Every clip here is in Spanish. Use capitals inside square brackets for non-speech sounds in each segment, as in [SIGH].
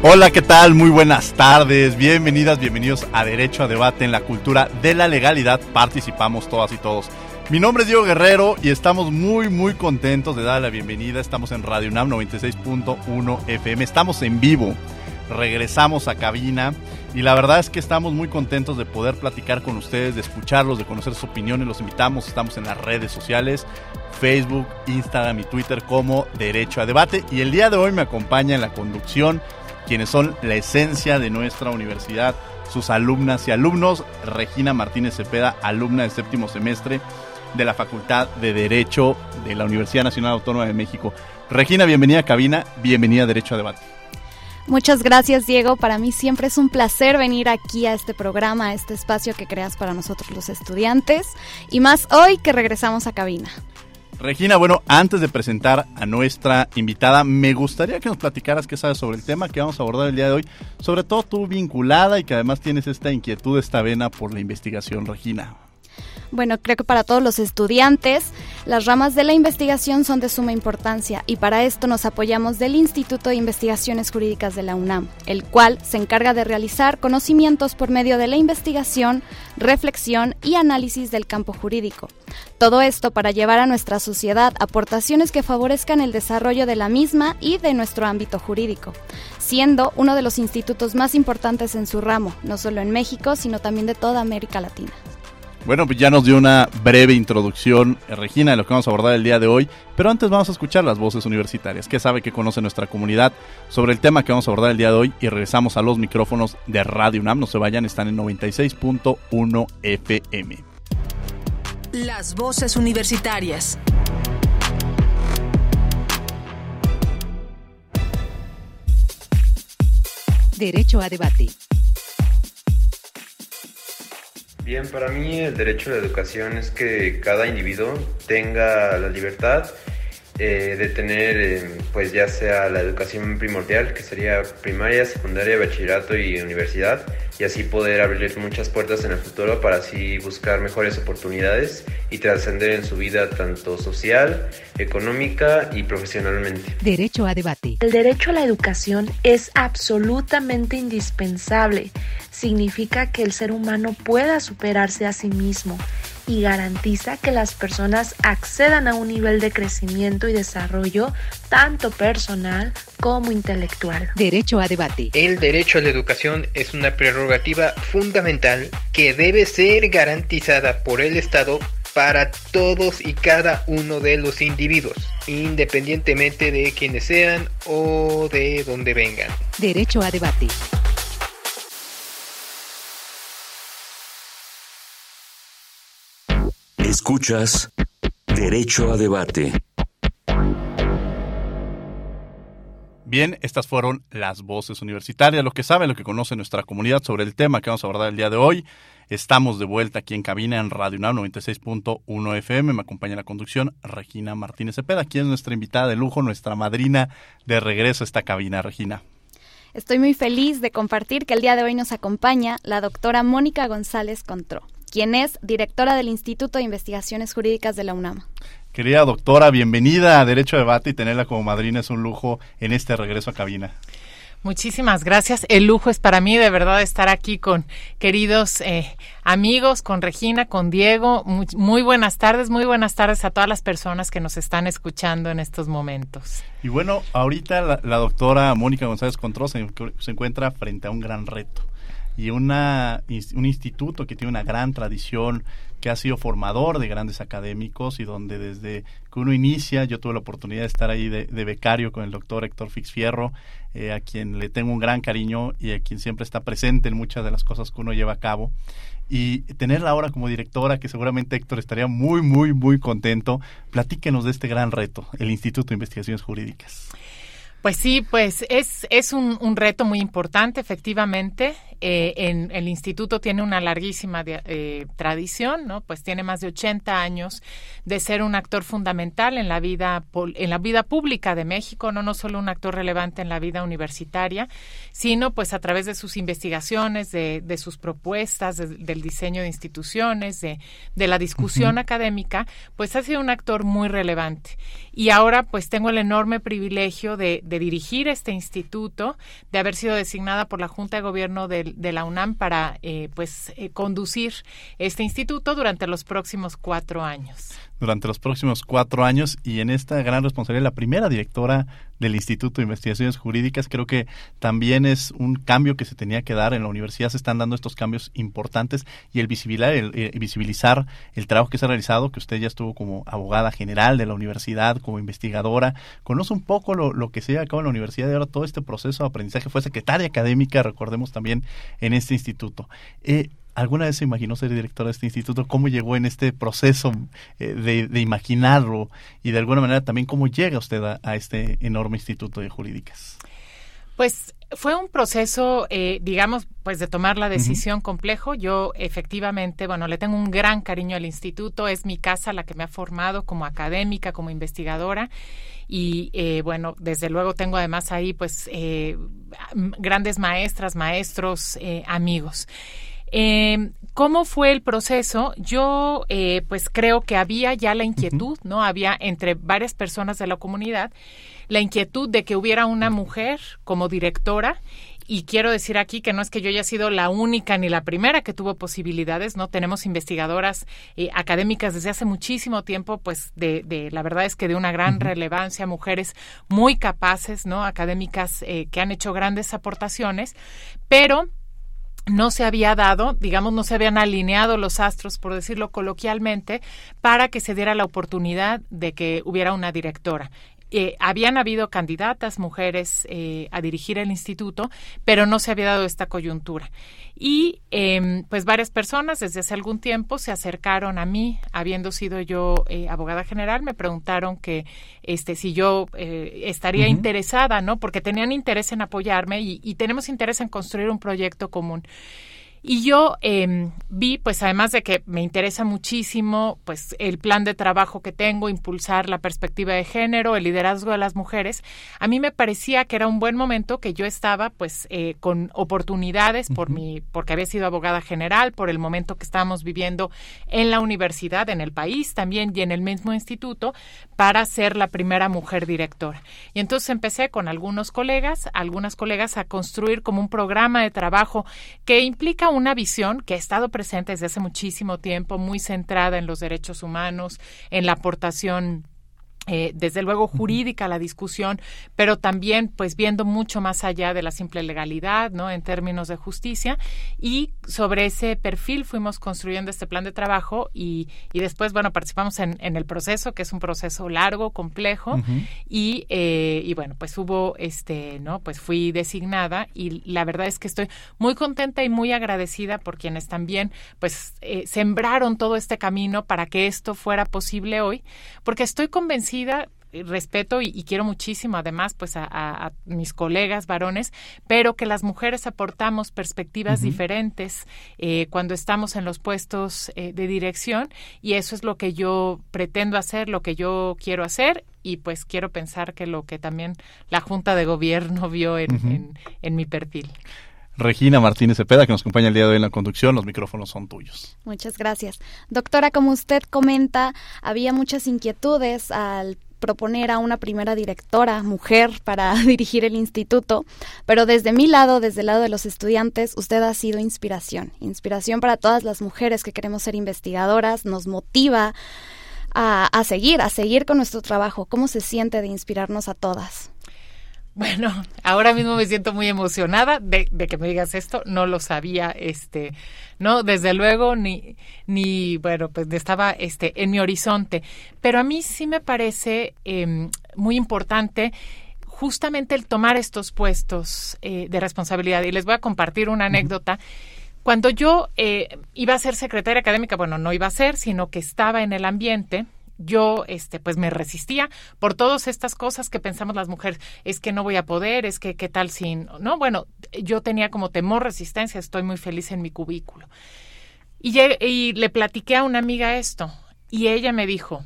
Hola, ¿qué tal? Muy buenas tardes. Bienvenidas, bienvenidos a Derecho a Debate en la cultura de la legalidad. Participamos todas y todos. Mi nombre es Diego Guerrero y estamos muy, muy contentos de dar la bienvenida. Estamos en Radio UNAM 96.1 FM. Estamos en vivo. Regresamos a cabina y la verdad es que estamos muy contentos de poder platicar con ustedes, de escucharlos, de conocer sus opiniones. Los invitamos, estamos en las redes sociales, Facebook, Instagram y Twitter como Derecho a Debate. Y el día de hoy me acompaña en la conducción quienes son la esencia de nuestra universidad, sus alumnas y alumnos. Regina Martínez Cepeda, alumna de séptimo semestre de la Facultad de Derecho de la Universidad Nacional Autónoma de México. Regina, bienvenida a cabina, bienvenida a Derecho a Debate. Muchas gracias Diego, para mí siempre es un placer venir aquí a este programa, a este espacio que creas para nosotros los estudiantes y más hoy que regresamos a cabina. Regina, bueno, antes de presentar a nuestra invitada, me gustaría que nos platicaras qué sabes sobre el tema que vamos a abordar el día de hoy, sobre todo tú vinculada y que además tienes esta inquietud, esta vena por la investigación, Regina. Bueno, creo que para todos los estudiantes, las ramas de la investigación son de suma importancia y para esto nos apoyamos del Instituto de Investigaciones Jurídicas de la UNAM, el cual se encarga de realizar conocimientos por medio de la investigación, reflexión y análisis del campo jurídico. Todo esto para llevar a nuestra sociedad aportaciones que favorezcan el desarrollo de la misma y de nuestro ámbito jurídico, siendo uno de los institutos más importantes en su ramo, no solo en México, sino también de toda América Latina. Bueno, pues ya nos dio una breve introducción, eh, Regina, de lo que vamos a abordar el día de hoy, pero antes vamos a escuchar las voces universitarias. ¿Qué sabe que conoce nuestra comunidad sobre el tema que vamos a abordar el día de hoy? Y regresamos a los micrófonos de Radio UNAM. No se vayan, están en 96.1 FM. Las voces universitarias. Derecho a debate. Bien, para mí el derecho a la educación es que cada individuo tenga la libertad eh, de tener, eh, pues ya sea la educación primordial, que sería primaria, secundaria, bachillerato y universidad, y así poder abrir muchas puertas en el futuro para así buscar mejores oportunidades y trascender en su vida tanto social, económica y profesionalmente. Derecho a debate. El derecho a la educación es absolutamente indispensable. Significa que el ser humano pueda superarse a sí mismo y garantiza que las personas accedan a un nivel de crecimiento y desarrollo tanto personal como intelectual. Derecho a debate. El derecho a la educación es una prerrogativa fundamental que debe ser garantizada por el Estado para todos y cada uno de los individuos, independientemente de quienes sean o de dónde vengan. Derecho a debate. Escuchas Derecho a Debate. Bien, estas fueron las voces universitarias, lo que sabe, lo que conoce nuestra comunidad sobre el tema que vamos a abordar el día de hoy. Estamos de vuelta aquí en cabina en Radio UNAM 96.1 FM. Me acompaña en la conducción Regina Martínez Cepeda, quien es nuestra invitada de lujo, nuestra madrina de regreso a esta cabina, Regina. Estoy muy feliz de compartir que el día de hoy nos acompaña la doctora Mónica González Contró quien es directora del Instituto de Investigaciones Jurídicas de la UNAM. Querida doctora, bienvenida a Derecho a Debate y tenerla como madrina es un lujo en este regreso a cabina. Muchísimas gracias. El lujo es para mí de verdad estar aquí con queridos eh, amigos, con Regina, con Diego. Muy, buenas tardes, muy buenas tardes a todas las personas que nos están escuchando en estos momentos. Y bueno, ahorita la, doctora Mónica González Contró se encuentra frente a un gran reto y una, un instituto que tiene una gran tradición, que ha sido formador de grandes académicos y donde desde que uno inicia, yo tuve la oportunidad de estar ahí de, becario con el doctor Héctor Fixfierro, eh, a quien le tengo un gran cariño y a quien siempre está presente en muchas de las cosas que uno lleva a cabo y tenerla ahora como directora, que seguramente Héctor estaría muy, muy, muy contento. Platíquenos de este gran reto, el Instituto de Investigaciones Jurídicas. Pues sí, pues es, es un, un reto muy importante, efectivamente. Eh, en, el instituto tiene una larguísima eh, tradición, ¿no? Pues tiene más de 80 años de ser un actor fundamental en la vida en la vida pública de México, no no solo un actor relevante en la vida universitaria, sino pues a través de sus investigaciones, de, de sus propuestas, del diseño de instituciones, de, de la discusión académica, pues ha sido un actor muy relevante. Y ahora pues tengo el enorme privilegio de, de dirigir este instituto, de haber sido designada por la Junta de Gobierno del de, la UNAM para eh, pues eh, conducir este instituto durante los próximos cuatro años durante los próximos cuatro años y en esta gran responsabilidad la primera directora del Instituto de Investigaciones Jurídicas. Creo que también es un cambio que se tenía que dar en la universidad. Se están dando estos cambios importantes y el visibilizar, el, eh, visibilizar el trabajo que se ha realizado, que usted ya estuvo como abogada general de la universidad, como investigadora, conoce un poco lo, lo que se lleva a cabo en la universidad y ahora todo este proceso de aprendizaje. Fue secretaria académica, recordemos también, en este instituto. Eh, ¿Alguna vez se imaginó ser directora de este instituto? ¿Cómo llegó en este proceso eh, de, imaginarlo? Y de alguna manera también, ¿cómo llega usted a, este enorme instituto de jurídicas? Pues fue un proceso, eh, digamos, pues de tomar la decisión complejo. Yo efectivamente, bueno, le tengo un gran cariño al instituto. Es mi casa la que me ha formado como académica, como investigadora. Y eh, bueno, desde luego tengo además ahí pues grandes maestras, maestros, amigos. Eh, ¿Cómo fue el proceso? Yo, eh, pues creo que había ya la inquietud, ¿no? Había entre varias personas de la comunidad la inquietud de que hubiera una mujer como directora y quiero decir aquí que no es que yo haya sido la única ni la primera que tuvo posibilidades, ¿no? Tenemos investigadoras eh, académicas desde hace muchísimo tiempo, pues de, de, la verdad es que de una gran relevancia, mujeres muy capaces, ¿no? Académicas eh, que han hecho grandes aportaciones, pero no se había dado, digamos, no se habían alineado los astros, por decirlo coloquialmente, para que se diera la oportunidad de que hubiera una directora. Eh, habían habido candidatas mujeres eh, a dirigir el instituto, pero no se había dado esta coyuntura. Y em, pues varias personas desde hace algún tiempo se acercaron a mí, habiendo sido yo eh, abogada general, me preguntaron que este si yo estaría interesada, ¿no? Porque tenían interés en apoyarme y, y tenemos interés en construir un proyecto común. Y yo eh, vi, pues además de que me interesa muchísimo, pues el plan de trabajo que tengo, impulsar la perspectiva de género, el liderazgo de las mujeres, a mí me parecía que era un buen momento que yo estaba, pues, eh, con oportunidades por mi, porque había sido abogada general, por el momento que estábamos viviendo en la universidad, en el país también y en el mismo instituto, para ser la primera mujer directora. Y entonces empecé con algunos colegas, algunas colegas a construir como un programa de trabajo que implica una visión que ha estado presente desde hace muchísimo tiempo, muy centrada en los derechos humanos, en la aportación eh, desde luego jurídica la discusión, pero también pues viendo mucho más allá de la simple legalidad, ¿no? En términos de justicia y sobre ese perfil fuimos construyendo este plan de trabajo y, y después, bueno, participamos en, en, el proceso, que es un proceso largo, complejo y, eh, y bueno, pues hubo este, ¿no? Pues fui designada y la verdad es que estoy muy contenta y muy agradecida por quienes también pues eh, sembraron todo este camino para que esto fuera posible hoy, porque estoy convencida respeto y, quiero muchísimo además pues a, mis colegas varones, pero que las mujeres aportamos perspectivas diferentes eh, cuando estamos en los puestos eh, de dirección y eso es lo que yo pretendo hacer, lo que yo quiero hacer y pues quiero pensar que lo que también la Junta de Gobierno vio en, en mi perfil. Regina Martínez Cepeda, que nos acompaña el día de hoy en la conducción. Los micrófonos son tuyos. Muchas gracias. Doctora, como usted comenta, había muchas inquietudes al proponer a una primera directora mujer para [LAUGHS] dirigir el instituto, pero desde mi lado, desde el lado de los estudiantes, usted ha sido inspiración, inspiración para todas las mujeres que queremos ser investigadoras, nos motiva a, a seguir, a seguir con nuestro trabajo. ¿Cómo se siente de inspirarnos a todas? Bueno, ahora mismo me siento muy emocionada de, de, que me digas esto. No lo sabía, este, no, desde luego ni, ni, bueno, pues estaba, este, en mi horizonte. Pero a mí sí me parece eh, muy importante justamente el tomar estos puestos eh, de responsabilidad. Y les voy a compartir una anécdota. Cuando yo eh, iba a ser secretaria académica, bueno, no iba a ser, sino que estaba en el ambiente yo este pues me resistía por todas estas cosas que pensamos las mujeres es que no voy a poder es que qué tal sin no bueno yo tenía como temor resistencia estoy muy feliz en mi cubículo. Y, y le platiqué a una amiga esto y ella me dijo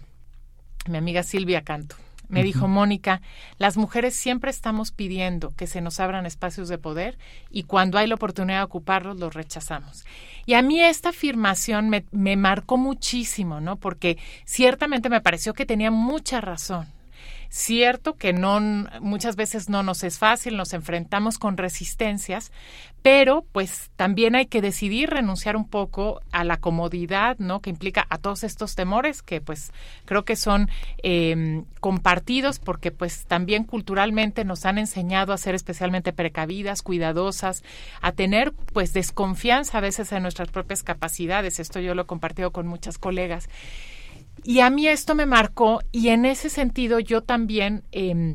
mi amiga Silvia Canto me dijo Mónica, las mujeres siempre estamos pidiendo que se nos abran espacios de poder y cuando hay la oportunidad de ocuparlos los rechazamos. Y a mí esta afirmación me, me marcó muchísimo, ¿no? Porque ciertamente me pareció que tenía mucha razón. Cierto que no muchas veces no nos es fácil, nos enfrentamos con resistencias, pero pues también hay que decidir renunciar un poco a la comodidad, ¿no? Que implica a todos estos temores que pues creo que son eh, compartidos porque pues también culturalmente nos han enseñado a ser especialmente precavidas, cuidadosas, a tener pues desconfianza a veces en nuestras propias capacidades. Esto yo lo he compartido con muchas colegas. Y a mí esto me marcó y en ese sentido yo también, eh,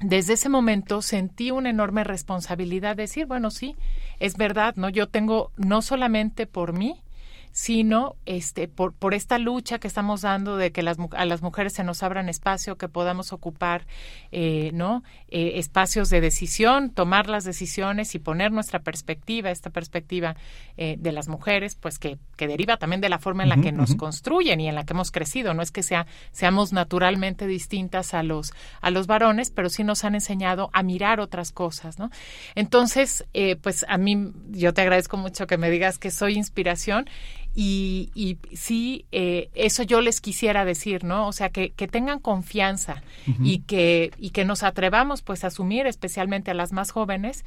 desde ese momento, sentí una enorme responsabilidad de decir, bueno, sí, es verdad, ¿no? Yo tengo no solamente por mí, sino este por, por esta lucha que estamos dando de que las, a las mujeres se nos abran espacio, que podamos ocupar eh, no eh, espacios de decisión, tomar las decisiones y poner nuestra perspectiva, esta perspectiva eh, de las mujeres, pues que, que, deriva también de la forma en la que nos construyen y en la que hemos crecido. No es que sea, seamos naturalmente distintas a los, a los varones, pero sí nos han enseñado a mirar otras cosas, ¿no? Entonces, pues a mí, yo te agradezco mucho que me digas que soy inspiración y, y sí, eh, eso yo les quisiera decir, ¿no? O sea, que, que tengan confianza y, que, y que nos atrevamos pues a asumir, especialmente a las más jóvenes,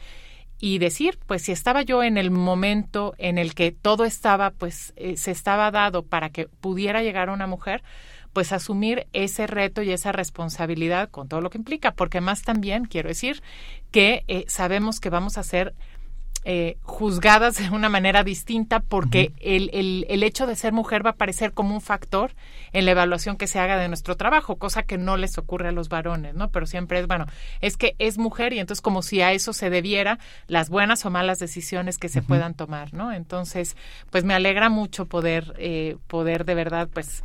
y decir, pues si estaba yo en el momento en el que todo estaba, pues eh, se estaba dado para que pudiera llegar una mujer, pues asumir ese reto y esa responsabilidad con todo lo que implica, porque más también quiero decir que eh, sabemos que vamos a ser eh, juzgadas de una manera distinta porque el, el, el, hecho de ser mujer va a aparecer como un factor en la evaluación que se haga de nuestro trabajo, cosa que no les ocurre a los varones, ¿no? Pero siempre es, bueno, es que es mujer y entonces como si a eso se debiera las buenas o malas decisiones que se puedan tomar, ¿no? Entonces, pues me alegra mucho poder, eh, poder de verdad, pues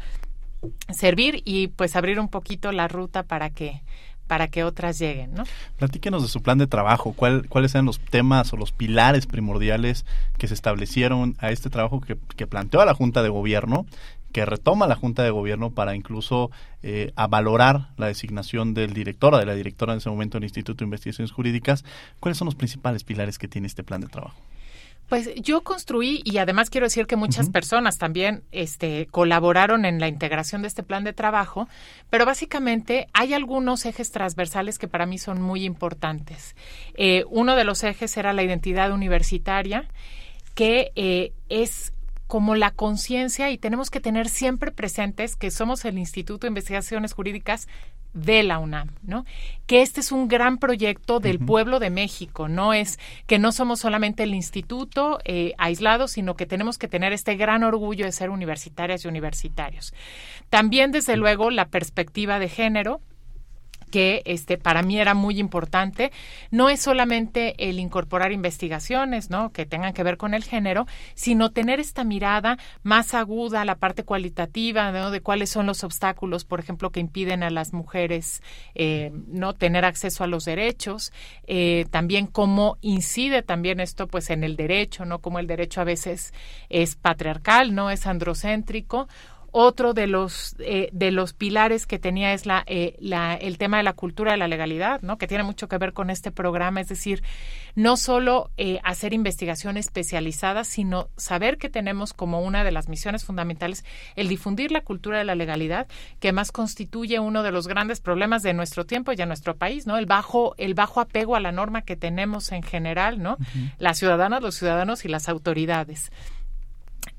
servir y pues abrir un poquito la ruta para que para que otras lleguen, ¿no? Platíquenos de su plan de trabajo, ¿Cuál, cuáles eran los temas o los pilares primordiales que se establecieron a este trabajo que, que planteó a la Junta de Gobierno que retoma la Junta de Gobierno para incluso eh, a valorar la designación del director o de la directora en ese momento del Instituto de Investigaciones Jurídicas. ¿Cuáles son los principales pilares que tiene este plan de trabajo? Pues yo construí y además quiero decir que muchas personas también este, colaboraron en la integración de este plan de trabajo, pero básicamente hay algunos ejes transversales que para mí son muy importantes. Eh, uno de los ejes era la identidad universitaria, que eh, es como la conciencia y tenemos que tener siempre presentes que somos el Instituto de Investigaciones Jurídicas de la UNAM, ¿no? Que este es un gran proyecto del pueblo de México, no es que no somos solamente el instituto eh, aislado, sino que tenemos que tener este gran orgullo de ser universitarias y universitarios. También, desde luego, la perspectiva de género, que este para mí era muy importante. No es solamente el incorporar investigaciones, ¿no? que tengan que ver con el género, sino tener esta mirada más aguda, la parte cualitativa, de cuáles son los obstáculos, por ejemplo, que impiden a las mujeres eh, no tener acceso a los derechos, eh, también cómo incide también esto pues en el derecho, ¿no? Como el derecho a veces es patriarcal, no es androcéntrico otro de los eh, de los pilares que tenía es la, eh, la, el tema de la cultura de la legalidad, ¿no? Que tiene mucho que ver con este programa, es decir, no solo eh, hacer investigación especializada, sino saber que tenemos como una de las misiones fundamentales el difundir la cultura de la legalidad, que más constituye uno de los grandes problemas de nuestro tiempo y de nuestro país, ¿no? El bajo el bajo apego a la norma que tenemos en general, ¿no? Las ciudadanas, los ciudadanos y las autoridades.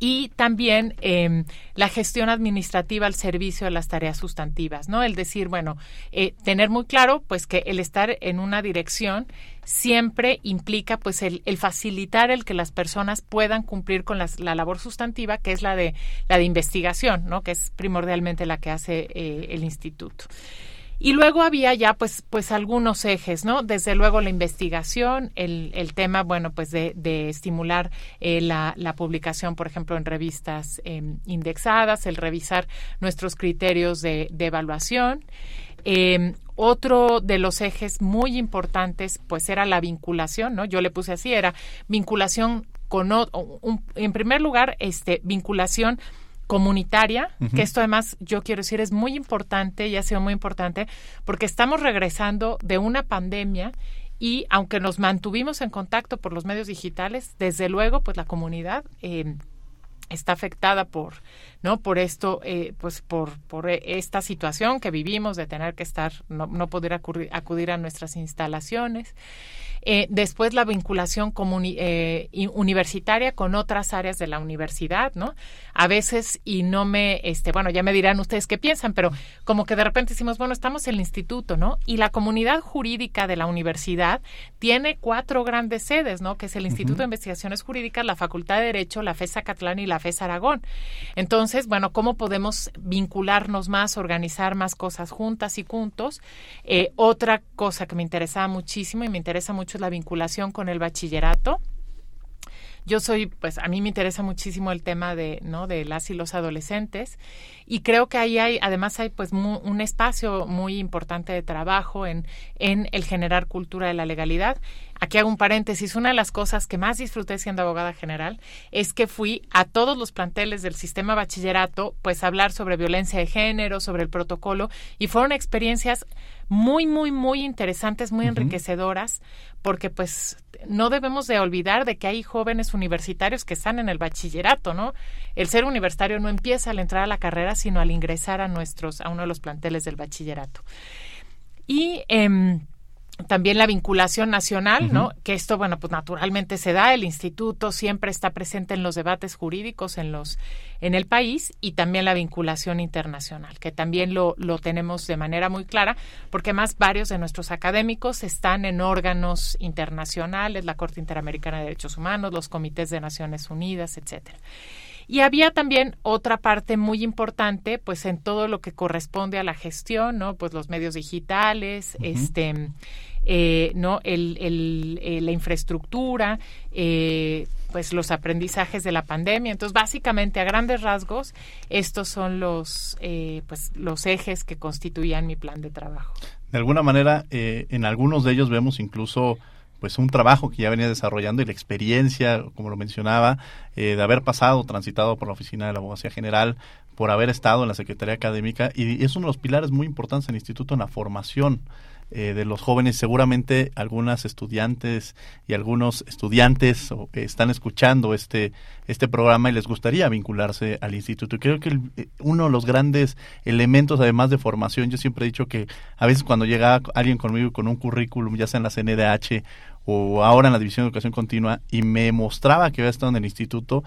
Y también eh, la gestión administrativa al servicio de las tareas sustantivas, ¿no? El decir, bueno, eh, tener muy claro, pues que el estar en una dirección siempre implica, pues, el, el facilitar el que las personas puedan cumplir con las, la labor sustantiva, que es la de la de investigación, ¿no? Que es primordialmente la que hace eh, el instituto. Y luego había ya pues, pues algunos ejes, ¿no? Desde luego la investigación, el, el tema, bueno, pues de, de estimular eh, la, la, publicación, por ejemplo, en revistas eh, indexadas, el revisar nuestros criterios de, de evaluación. Eh, otro de los ejes muy importantes, pues era la vinculación, ¿no? Yo le puse así, era vinculación con, un, en primer lugar, este, vinculación comunitaria, uh -huh. que esto además yo quiero decir es muy importante y ha sido muy importante porque estamos regresando de una pandemia y aunque nos mantuvimos en contacto por los medios digitales, desde luego pues la comunidad eh, está afectada por no por esto eh, pues por por esta situación que vivimos de tener que estar no, no poder acudir, acudir a nuestras instalaciones eh, después la vinculación eh, universitaria con otras áreas de la universidad, ¿no? A veces, y no me, este, bueno, ya me dirán ustedes qué piensan, pero como que de repente decimos, bueno, estamos en el instituto, ¿no? Y la comunidad jurídica de la universidad tiene cuatro grandes sedes, ¿no? Que es el Instituto uh -huh. de Investigaciones Jurídicas, la Facultad de Derecho, la FES Acatlán y la FES Aragón. Entonces, bueno, ¿cómo podemos vincularnos más, organizar más cosas juntas y juntos? Eh, otra cosa que me interesaba muchísimo y me interesa mucho es la vinculación con el bachillerato. Yo soy, pues a mí me interesa muchísimo el tema de, ¿no? de las y los adolescentes y creo que ahí hay, además hay pues mu un espacio muy importante de trabajo en, en el generar cultura de la legalidad. Aquí hago un paréntesis. Una de las cosas que más disfruté siendo abogada general es que fui a todos los planteles del sistema bachillerato, pues a hablar sobre violencia de género, sobre el protocolo, y fueron experiencias muy, muy, muy interesantes, muy uh -huh. enriquecedoras, porque pues no debemos de olvidar de que hay jóvenes universitarios que están en el bachillerato, ¿no? El ser universitario no empieza al entrar a la carrera, sino al ingresar a nuestros, a uno de los planteles del bachillerato. Y eh, también la vinculación nacional, uh -huh. ¿no? Que esto, bueno, pues naturalmente se da. El instituto siempre está presente en los debates jurídicos en los en el país y también la vinculación internacional, que también lo, lo tenemos de manera muy clara, porque más varios de nuestros académicos están en órganos internacionales, la Corte Interamericana de Derechos Humanos, los comités de Naciones Unidas, etcétera. Y había también otra parte muy importante, pues en todo lo que corresponde a la gestión, ¿no? Pues los medios digitales, uh -huh. este, eh, ¿no? El, el, eh, la infraestructura, eh, pues los aprendizajes de la pandemia. Entonces, básicamente, a grandes rasgos, estos son los, eh, pues, los ejes que constituían mi plan de trabajo. De alguna manera, eh, en algunos de ellos vemos incluso pues un trabajo que ya venía desarrollando y la experiencia, como lo mencionaba, eh, de haber pasado, transitado por la oficina de la abogacía general, por haber estado en la Secretaría Académica, y es uno de los pilares muy importantes en el instituto en la formación eh, de los jóvenes. Seguramente algunas estudiantes y algunos estudiantes están escuchando este, este programa y les gustaría vincularse al instituto. Creo que el, eh, uno de los grandes elementos, además de formación, yo siempre he dicho que a veces cuando llega alguien conmigo con un currículum, ya sea en la CNDH o ahora en la División de Educación Continua, y me mostraba que había estado en el instituto,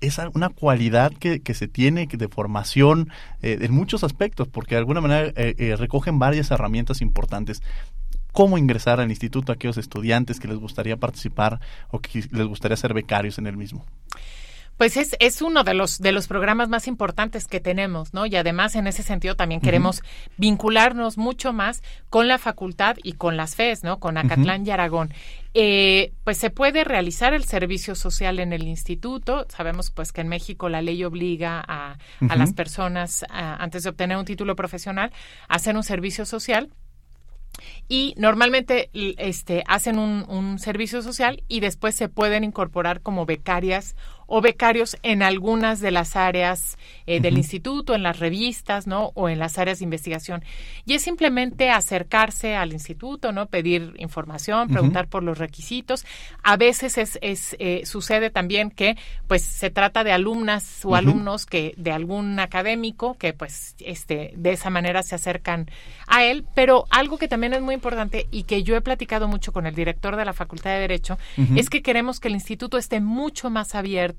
es una cualidad que, que se tiene de formación eh, en muchos aspectos, porque de alguna manera eh, eh, recogen varias herramientas importantes. ¿Cómo ingresar al instituto a aquellos estudiantes que les gustaría participar o que les gustaría ser becarios en el mismo? Pues es, es uno de los, de los programas más importantes que tenemos, ¿no? Y además en ese sentido también queremos uh -huh. vincularnos mucho más con la facultad y con las FES, ¿no? Con Acatlán uh -huh. y Aragón. Eh, pues se puede realizar el servicio social en el instituto. Sabemos pues que en México la ley obliga a, a uh -huh. las personas, a, antes de obtener un título profesional, a hacer un servicio social y normalmente este, hacen un, un, servicio social y después se pueden incorporar como becarias o becarios en algunas de las áreas eh, del uh -huh. instituto, en las revistas, ¿no? O en las áreas de investigación. Y es simplemente acercarse al instituto, ¿no? Pedir información, preguntar uh -huh. por los requisitos. A veces es, es eh, sucede también que, pues, se trata de alumnas o uh -huh. alumnos que de algún académico que, pues, este, de esa manera se acercan a él. Pero algo que también es muy importante y que yo he platicado mucho con el director de la Facultad de Derecho es que queremos que el instituto esté mucho más abierto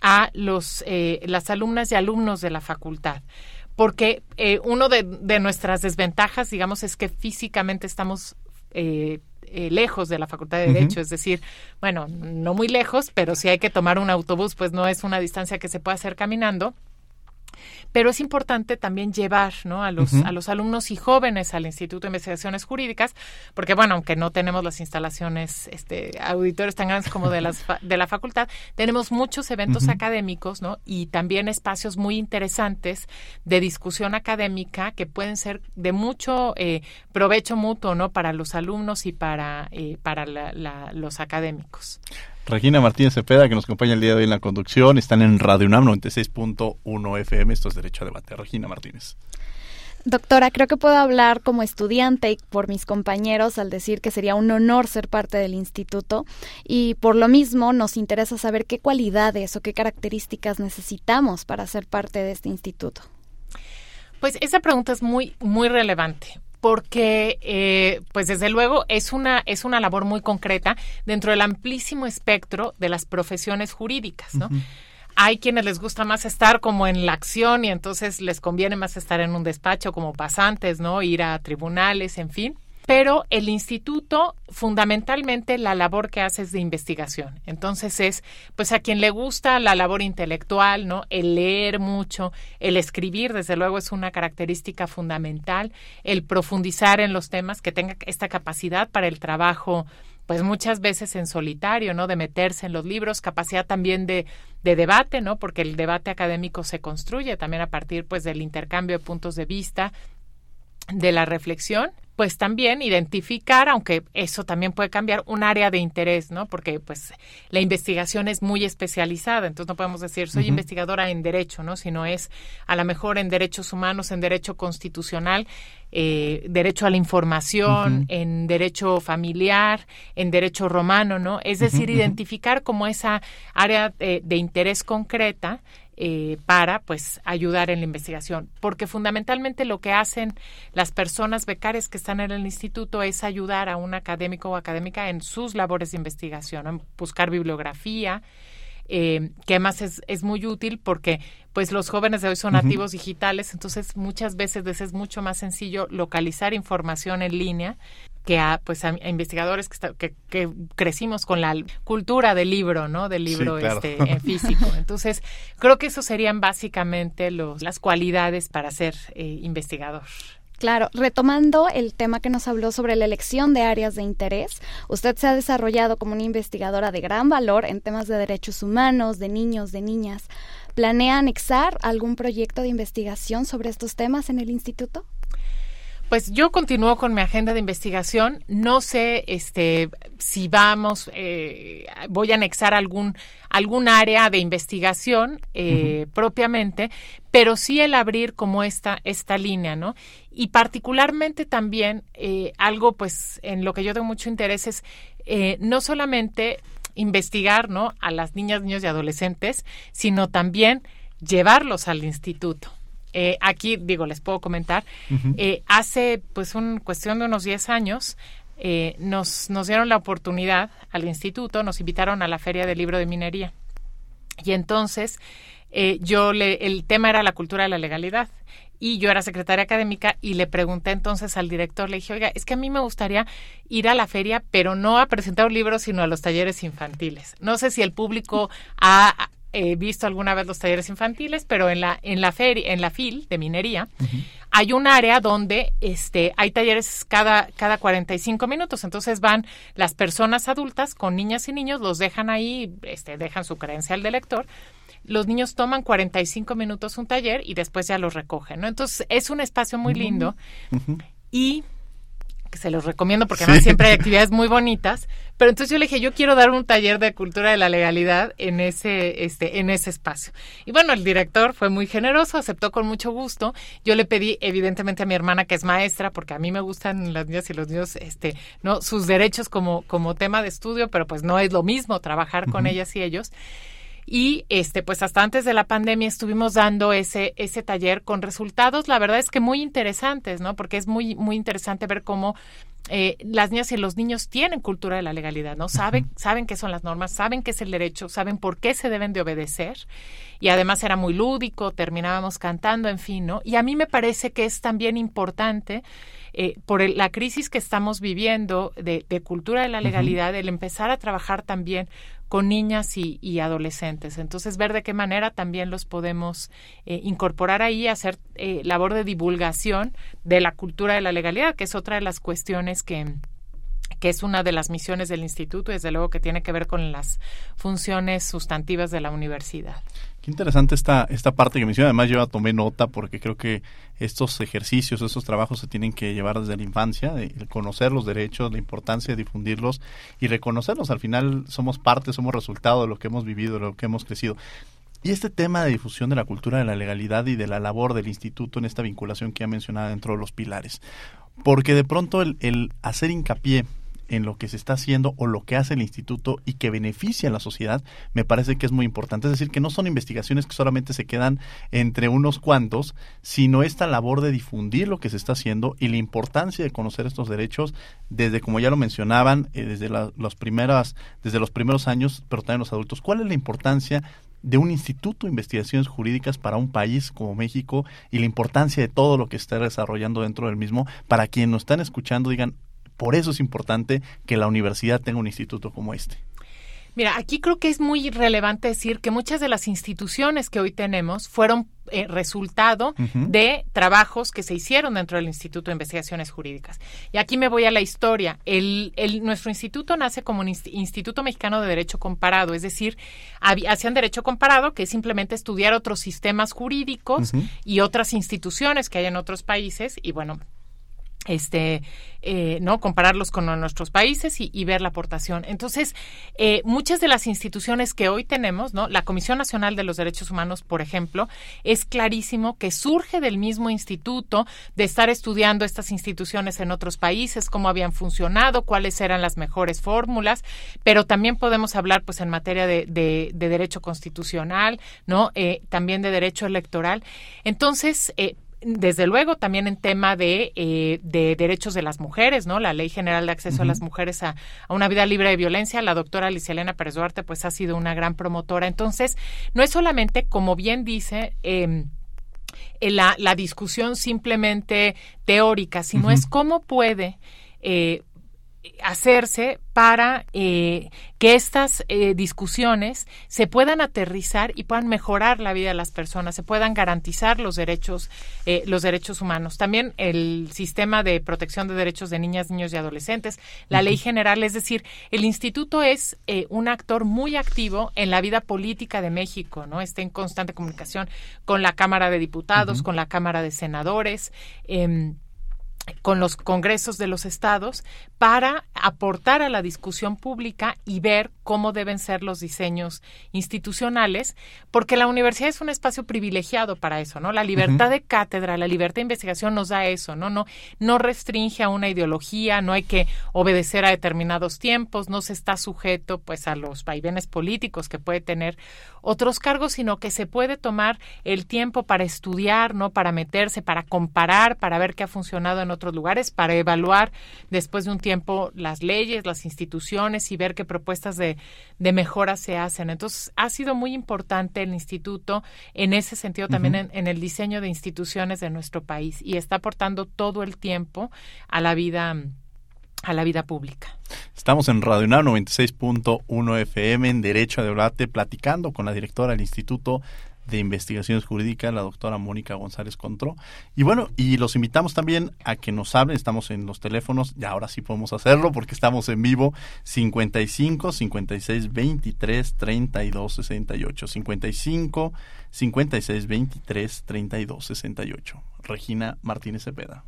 a los, eh, las alumnas y alumnos de la facultad. Porque eh, uno de, de, nuestras desventajas, digamos, es que físicamente estamos eh, eh, lejos de la Facultad de Derecho, es decir, bueno, no muy lejos, pero si hay que tomar un autobús, pues no es una distancia que se pueda hacer caminando. Pero es importante también llevar ¿no? a, los, a los alumnos y jóvenes al Instituto de Investigaciones Jurídicas, porque bueno, aunque no tenemos las instalaciones, este, auditorios tan grandes como de, las de la facultad, tenemos muchos eventos académicos ¿no? y también espacios muy interesantes de discusión académica que pueden ser de mucho eh, provecho mutuo ¿no? para los alumnos y para, eh, para los académicos. Regina Martínez Cepeda, que nos acompaña el día de hoy en la conducción. Están en Radio UNAM 96.1 FM. Esto es Derecho a Debate. Regina Martínez. Doctora, creo que puedo hablar como estudiante y por mis compañeros al decir que sería un honor ser parte del instituto y por lo mismo nos interesa saber qué cualidades o qué características necesitamos para ser parte de este instituto. Pues esa pregunta es muy, muy relevante porque, eh, pues desde luego, es una, es una labor muy concreta dentro del amplísimo espectro de las profesiones jurídicas, ¿no? Hay quienes les gusta más estar como en la acción y entonces les conviene más estar en un despacho como pasantes, ¿no? Ir a tribunales, en fin pero el instituto fundamentalmente la labor que hace es de investigación. Entonces es pues a quien le gusta la labor intelectual, ¿no? El leer mucho, el escribir desde luego es una característica fundamental, el profundizar en los temas que tenga esta capacidad para el trabajo pues muchas veces en solitario, ¿no? De meterse en los libros, capacidad también de, de debate, ¿no? Porque el debate académico se construye también a partir pues del intercambio de puntos de vista, de la reflexión pues también identificar, aunque eso también puede cambiar, un área de interés, ¿no? Porque pues la investigación es muy especializada, entonces no podemos decir soy investigadora en derecho, ¿no? Sino es a lo mejor en derechos humanos, en derecho constitucional, eh, derecho a la información, en derecho familiar, en derecho romano, ¿no? Es decir, identificar como esa área de interés concreta eh, para pues ayudar en la investigación porque fundamentalmente lo que hacen las personas becarias que están en el instituto es ayudar a un académico o académica en sus labores de investigación en buscar bibliografía eh, que además es, es, muy útil porque pues los jóvenes de hoy son nativos digitales, entonces muchas veces es mucho más sencillo localizar información en línea que a pues a, investigadores que, que, crecimos con la cultura del libro, ¿no? Del libro este en físico. [LAUGHS] Entonces, creo que eso serían básicamente los, las cualidades para ser eh, investigador. Claro, retomando el tema que nos habló sobre la elección de áreas de interés, usted se ha desarrollado como una investigadora de gran valor en temas de derechos humanos, de niños, de niñas. ¿Planea anexar algún proyecto de investigación sobre estos temas en el instituto? Pues yo continúo con mi agenda de investigación. No sé, este, si vamos, eh, voy a anexar algún algún área de investigación eh, propiamente, pero sí el abrir como esta esta línea, ¿no? Y particularmente también eh, algo, pues, en lo que yo tengo mucho interés es no solamente investigar, ¿no? A las niñas, niños y adolescentes, sino también llevarlos al instituto. Eh, aquí, digo, les puedo comentar, eh, hace pues un cuestión de unos 10 años, eh, nos, nos dieron la oportunidad al instituto, nos invitaron a la Feria del Libro de Minería. Y entonces, yo le, el tema era la cultura de la legalidad. Y yo era secretaria académica y le pregunté entonces al director, le dije, oiga, es que a mí me gustaría ir a la feria, pero no a presentar un libro, sino a los talleres infantiles. No sé si el público ha, he visto alguna vez los talleres infantiles, pero en la en la feria, en la FIL de minería hay un área donde este hay talleres cada cada 45 minutos, entonces van las personas adultas con niñas y niños, los dejan ahí, este dejan su credencial de lector. Los niños toman 45 minutos un taller y después ya los recogen, ¿no? Entonces es un espacio muy lindo. Y que se los recomiendo porque además siempre hay actividades muy bonitas. Pero entonces yo le dije, yo quiero dar un taller de cultura de la legalidad en ese, este, en ese espacio. Y bueno, el director fue muy generoso, aceptó con mucho gusto. Yo le pedí, evidentemente, a mi hermana, que es maestra, porque a mí me gustan las niñas y los niños, este, no, sus derechos como, como tema de estudio, pero pues no es lo mismo trabajar con ellas y ellos. Y este, pues hasta antes de la pandemia estuvimos dando ese, ese taller con resultados, la verdad es que muy interesantes, ¿no? Porque es muy, muy interesante ver cómo eh, las niñas y los niños tienen cultura de la legalidad, ¿no? Saben, saben qué son las normas, saben qué es el derecho, saben por qué se deben de obedecer. Y además era muy lúdico, terminábamos cantando, en fin, ¿no? Y a mí me parece que es también importante eh, por la crisis que estamos viviendo de, cultura de la legalidad, el empezar a trabajar también con niñas y, adolescentes. Entonces, ver de qué manera también los podemos eh, incorporar ahí, hacer eh, labor de divulgación de la cultura de la legalidad, que es otra de las cuestiones que, que es una de las misiones del instituto y desde luego que tiene que ver con las funciones sustantivas de la universidad. Interesante esta, esta parte que menciona. Además, yo tomé nota porque creo que estos ejercicios, estos trabajos se tienen que llevar desde la infancia, el conocer los derechos, la importancia de difundirlos y reconocerlos. Al final somos parte, somos resultado de lo que hemos vivido, de lo que hemos crecido. Y este tema de difusión de la cultura de la legalidad y de la labor del instituto en esta vinculación que ha mencionado dentro de los pilares. Porque de pronto el, el hacer hincapié en lo que se está haciendo o lo que hace el instituto y que beneficia a la sociedad, me parece que es muy importante. Es decir, que no son investigaciones que solamente se quedan entre unos cuantos, sino esta labor de difundir lo que se está haciendo y la importancia de conocer estos derechos desde, como ya lo mencionaban, eh, desde las primeras, desde los primeros años, pero también los adultos. ¿Cuál es la importancia de un instituto de investigaciones jurídicas para un país como México y la importancia de todo lo que está desarrollando dentro del mismo para quienes nos están escuchando digan, por eso es importante que la universidad tenga un instituto como este. Mira, aquí creo que es muy relevante decir que muchas de las instituciones que hoy tenemos fueron eh, resultado de trabajos que se hicieron dentro del Instituto de Investigaciones Jurídicas. Y aquí me voy a la historia. El, nuestro instituto nace como un Instituto Mexicano de Derecho Comparado, es decir, hacían derecho comparado, que es simplemente estudiar otros sistemas jurídicos y otras instituciones que hay en otros países. Y bueno, este eh, no compararlos con nuestros países y, ver la aportación. Entonces eh, muchas de las instituciones que hoy tenemos no la Comisión Nacional de los Derechos Humanos por ejemplo es clarísimo que surge del mismo instituto de estar estudiando estas instituciones en otros países cómo habían funcionado cuáles eran las mejores fórmulas pero también podemos hablar pues en materia de, de, derecho constitucional no eh, también de derecho electoral. Entonces desde luego también en tema de, eh, de, derechos de las mujeres, ¿no? La Ley General de Acceso a las Mujeres a, una vida libre de violencia, la doctora Alicia Elena Pérez Duarte, pues ha sido una gran promotora. Entonces, no es solamente, como bien dice, eh, la, la, discusión simplemente teórica, sino es cómo puede eh, hacerse para eh, que estas eh, discusiones se puedan aterrizar y puedan mejorar la vida de las personas, se puedan garantizar los derechos, eh, los derechos humanos. También el sistema de protección de derechos de niñas, niños y adolescentes, la ley general, es decir, el instituto es un actor muy activo en la vida política de México, ¿no? Está en constante comunicación con la Cámara de Diputados, con la Cámara de Senadores. Con los congresos de los estados para aportar a la discusión pública y ver cómo deben ser los diseños institucionales, porque la universidad es un espacio privilegiado para eso, ¿no? La libertad de cátedra, la libertad de investigación nos da eso, ¿no? No, no restringe a una ideología, no hay que obedecer a determinados tiempos, no se está sujeto pues a los vaivenes políticos que puede tener otros cargos, sino que se puede tomar el tiempo para estudiar, ¿no? Para meterse, para comparar, para ver qué ha funcionado en otros lugares, para evaluar después de un tiempo las leyes, las instituciones y ver qué propuestas de, de mejora se hacen. Entonces, ha sido muy importante el instituto en ese sentido también en, en el diseño de instituciones de nuestro país y está aportando todo el tiempo a la vida a la vida pública. Estamos en Radio UNAM 96.1 FM en Derecho a Debate platicando con la directora del Instituto de Investigaciones Jurídicas, la doctora Mónica González Contró. Y bueno, y los invitamos también a que nos hablen, estamos en los teléfonos, y ahora sí podemos hacerlo porque estamos en vivo, 55 56 23 32 68. 55 56 23 32 68. Regina Martínez Cepeda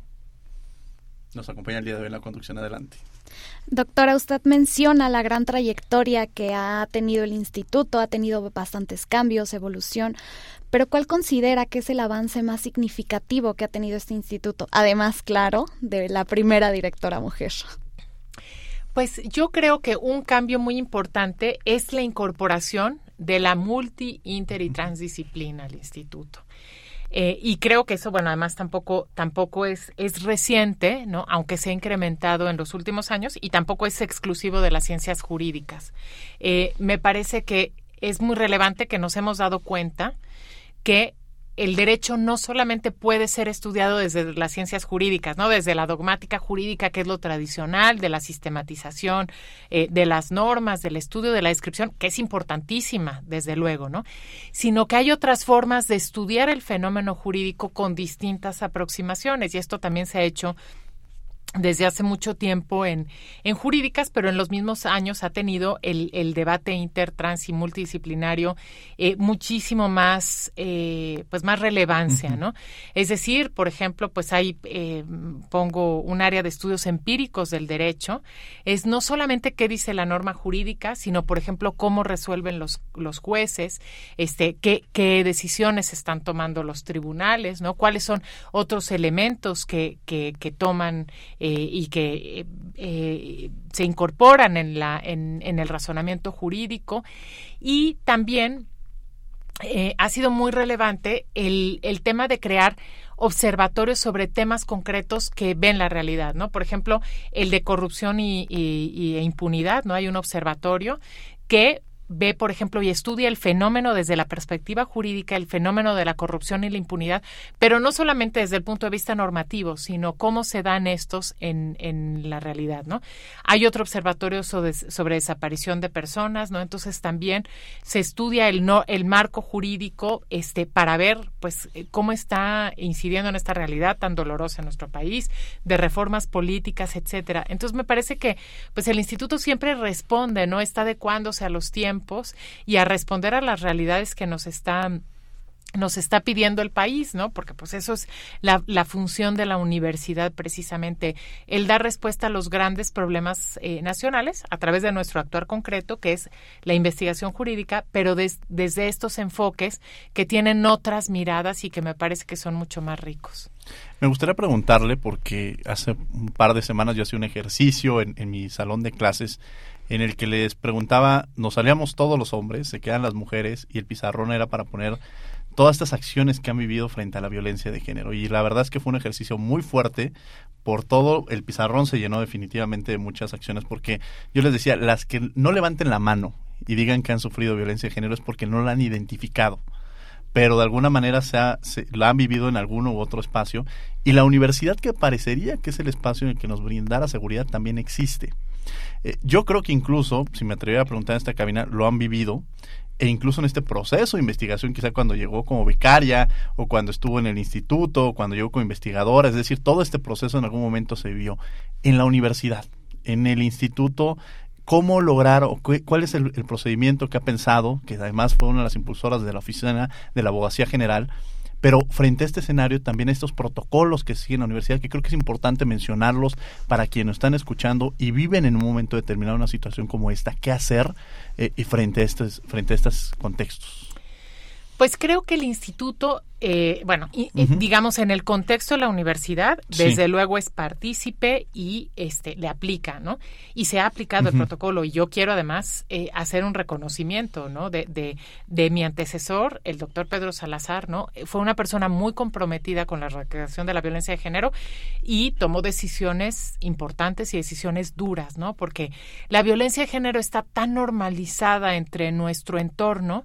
nos acompaña el día de hoy en la conducción adelante. Doctora, usted menciona la gran trayectoria que ha tenido el instituto, ha tenido bastantes cambios, evolución, pero ¿cuál considera que es el avance más significativo que ha tenido este instituto? Además, claro, de la primera directora mujer. Pues yo creo que un cambio muy importante es la incorporación de la multi, inter y transdisciplina al instituto. Eh, y creo que eso, bueno, además tampoco, tampoco es, es reciente, ¿no? Aunque se ha incrementado en los últimos años y tampoco es exclusivo de las ciencias jurídicas. Eh, me parece que es muy relevante que nos hemos dado cuenta que el derecho no solamente puede ser estudiado desde las ciencias jurídicas, ¿no? Desde la dogmática jurídica, que es lo tradicional, de la sistematización, eh, de las normas, del estudio de la descripción, que es importantísima, desde luego, ¿no? Sino que hay otras formas de estudiar el fenómeno jurídico con distintas aproximaciones, y esto también se ha hecho desde hace mucho tiempo en, en jurídicas, pero en los mismos años ha tenido el, el debate inter, trans y multidisciplinario eh, muchísimo más, eh, pues más relevancia, ¿no? Es decir, por ejemplo, pues ahí eh, pongo un área de estudios empíricos del derecho, es no solamente qué dice la norma jurídica, sino, por ejemplo, cómo resuelven los, los jueces, este, qué, qué decisiones están tomando los tribunales, ¿no? Cuáles son otros elementos que, que, que toman eh, y que eh, se incorporan en, la, en, el razonamiento jurídico y también eh, ha sido muy relevante el, el tema de crear observatorios sobre temas concretos que ven la realidad, ¿no? Por ejemplo, el de corrupción y, y, impunidad, ¿no? Hay un observatorio que ve, por ejemplo, y estudia el fenómeno desde la perspectiva jurídica, el fenómeno de la corrupción y la impunidad, pero no solamente desde el punto de vista normativo, sino cómo se dan estos en, en la realidad, ¿no? Hay otro observatorio sobre, desaparición de personas, ¿no? Entonces también se estudia el, no, el marco jurídico este, para ver, pues, cómo está incidiendo en esta realidad tan dolorosa en nuestro país, de reformas políticas, etcétera. Entonces me parece que, pues, el instituto siempre responde, ¿no? Está adecuándose a los tiempos y a responder a las realidades que nos están nos está pidiendo el país, ¿no? Porque pues eso es la, función de la universidad precisamente, el dar respuesta a los grandes problemas eh, nacionales a través de nuestro actuar concreto, que es la investigación jurídica, pero desde estos enfoques que tienen otras miradas y que me parece que son mucho más ricos. Me gustaría preguntarle, porque hace un par de semanas yo hacía un ejercicio en mi salón de clases en el que les preguntaba, nos salíamos todos los hombres, se quedan las mujeres y el pizarrón era para poner todas estas acciones que han vivido frente a la violencia de género. Y la verdad es que fue un ejercicio muy fuerte. Por todo, el pizarrón se llenó definitivamente de muchas acciones porque yo les decía, las que no levanten la mano y digan que han sufrido violencia de género es porque no la han identificado pero de alguna manera se, se la han vivido en alguno u otro espacio y la universidad que parecería que es el espacio en el que nos brindara seguridad también existe. Eh, yo creo que incluso, si me atreviera a preguntar en esta cabina, lo han vivido e incluso en este proceso de investigación, quizá cuando llegó como becaria o cuando estuvo en el instituto, o cuando llegó como investigadora, es decir, todo este proceso en algún momento se vivió en la universidad, en el instituto. ¿Cómo lograr o cuál es el procedimiento que ha pensado, que además fue una de las impulsoras de la oficina de la abogacía general, pero frente a este escenario, también estos protocolos que siguen la universidad, que creo que es importante mencionarlos para quienes están escuchando y viven en un momento determinado una situación como esta, qué hacer eh, y frente a estos, frente a estos contextos. Pues creo que el instituto, eh, bueno, digamos en el contexto de la universidad, desde luego es partícipe y este le aplica, ¿no? Y se ha aplicado el protocolo. Y yo quiero además eh, hacer un reconocimiento, ¿no? De, de, de, mi antecesor, el doctor Pedro Salazar, ¿no? Fue una persona muy comprometida con la recreación de la violencia de género y tomó decisiones importantes y decisiones duras, ¿no? Porque la violencia de género está tan normalizada entre nuestro entorno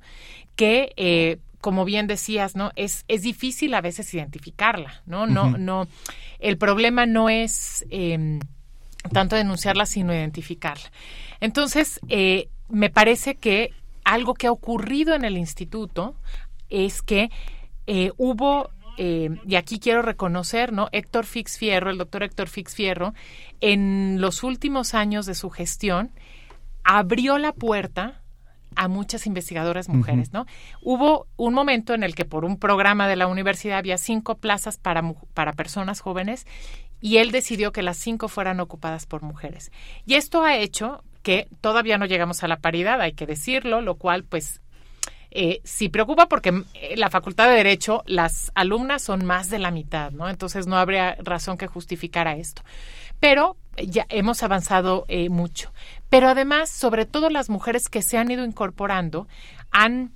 que eh, como bien decías, ¿no? Es, es difícil a veces identificarla, ¿no? No, no. El problema no es em, tanto denunciarla, sino identificarla. Entonces, eh, me parece que algo que ha ocurrido en el instituto es que eh, hubo em, y aquí quiero reconocer, ¿no? Héctor Fix Fierro, el doctor Héctor Fix Fierro, en los últimos años de su gestión, abrió la puerta a muchas investigadoras mujeres, ¿no? Hubo un momento en el que por un programa de la universidad había cinco plazas para, para personas jóvenes y él decidió que las cinco fueran ocupadas por mujeres. Y esto ha hecho que todavía no llegamos a la paridad, hay que decirlo, lo cual pues eh, sí preocupa porque en eh, la Facultad de Derecho las alumnas son más de la mitad, ¿no? Entonces no habría razón que justificara esto. Pero ya hemos avanzado eh, mucho. Pero además, sobre todo las mujeres que se han ido incorporando, han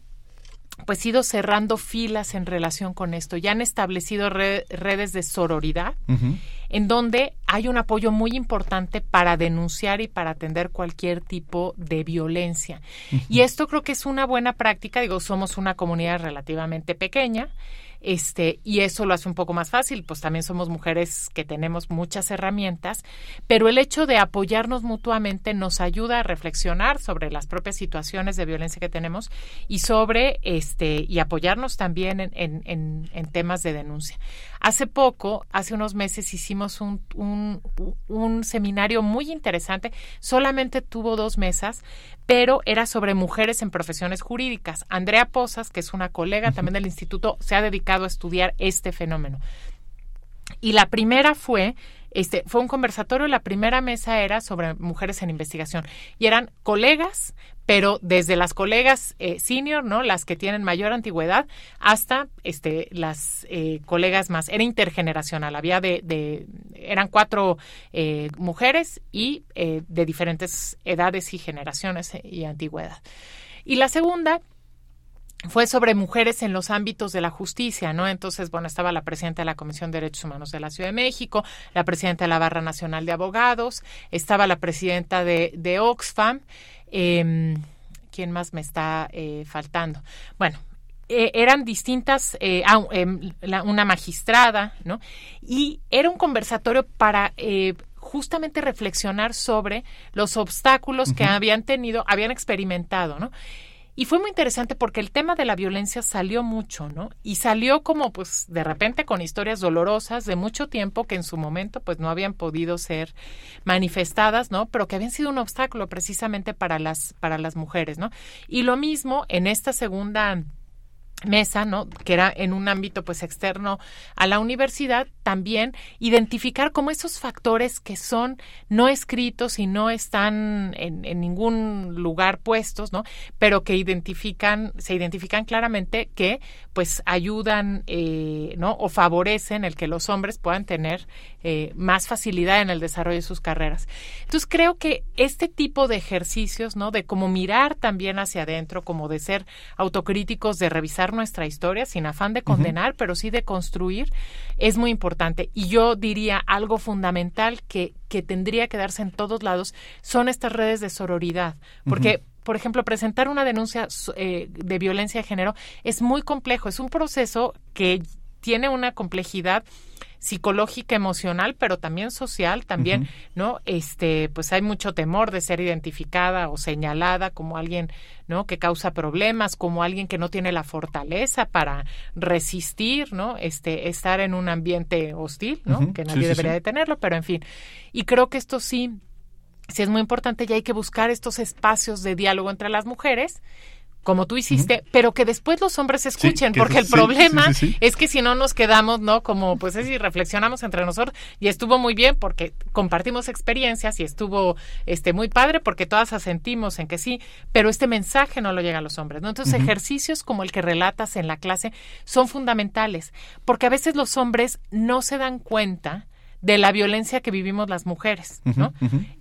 pues ido cerrando filas en relación con esto. Ya han establecido redes de sororidad en donde hay un apoyo muy importante para denunciar y para atender cualquier tipo de violencia. Y esto creo que es una buena práctica. Digo, somos una comunidad relativamente pequeña este, y eso lo hace un poco más fácil, pues también somos mujeres que tenemos muchas herramientas, pero el hecho de apoyarnos mutuamente nos ayuda a reflexionar sobre las propias situaciones de violencia que tenemos y sobre este, y apoyarnos también en, en, en, temas de denuncia. Hace poco, hace unos meses, hicimos un, un, un seminario muy interesante, solamente tuvo dos mesas, pero era sobre mujeres en profesiones jurídicas. Andrea Posas, que es una colega también del instituto, se ha dedicado a estudiar este fenómeno. Y la primera fue este, fue un conversatorio, la primera mesa era sobre mujeres en investigación y eran colegas, pero desde las colegas eh, senior, ¿no? Las que tienen mayor antigüedad, hasta este, las eh, colegas más. Era intergeneracional, había de, eran cuatro eh, mujeres y de diferentes edades y generaciones y antigüedad. Y la segunda fue sobre mujeres en los ámbitos de la justicia, ¿no? Entonces, bueno, estaba la presidenta de la Comisión de Derechos Humanos de la Ciudad de México, la presidenta de la Barra Nacional de Abogados, estaba la presidenta de, de Oxfam. Eh, ¿Quién más me está eh, faltando? Bueno, eh, eran distintas, eh, ah, em, una magistrada, ¿no? Y era un conversatorio para eh, justamente reflexionar sobre los obstáculos que habían tenido, habían experimentado, ¿no? Y fue muy interesante porque el tema de la violencia salió mucho, ¿no? Y salió como pues de repente con historias dolorosas de mucho tiempo que en su momento pues no habían podido ser manifestadas, ¿no? Pero que habían sido un obstáculo precisamente para las para las mujeres, ¿no? Y lo mismo en esta segunda mesa, ¿no? que era en un ámbito pues externo a la universidad, también identificar como esos factores que son no escritos y no están en, ningún lugar puestos, ¿no? Pero que identifican, se identifican claramente que pues ayudan, eh, ¿no? O favorecen el que los hombres puedan tener eh, más facilidad en el desarrollo de sus carreras. Entonces creo que este tipo de ejercicios, ¿no? De como mirar también hacia adentro, como de ser autocríticos, de revisar nuestra historia sin afán de condenar, pero sí de construir, es muy importante. Y yo diría algo fundamental que, que tendría que darse en todos lados son estas redes de sororidad, porque por ejemplo, presentar una denuncia eh, de violencia de género es muy complejo, es un proceso que tiene una complejidad psicológica, emocional, pero también social, también, ¿no? Este, pues hay mucho temor de ser identificada o señalada como alguien, ¿no? Que causa problemas, como alguien que no tiene la fortaleza para resistir, ¿no? Este, estar en un ambiente hostil, ¿no? Que nadie debería de tenerlo, pero en fin. Y creo que esto sí, sí es muy importante y hay que buscar estos espacios de diálogo entre las mujeres como tú hiciste, pero que después los hombres escuchen, porque el problema es que si no nos quedamos, ¿no? Como pues es y reflexionamos entre nosotros y estuvo muy bien porque compartimos experiencias y estuvo este muy padre porque todas asentimos en que sí, pero este mensaje no lo llega a los hombres, ¿no? Entonces, ejercicios como el que relatas en la clase son fundamentales, porque a veces los hombres no se dan cuenta de la violencia que vivimos las mujeres, ¿no?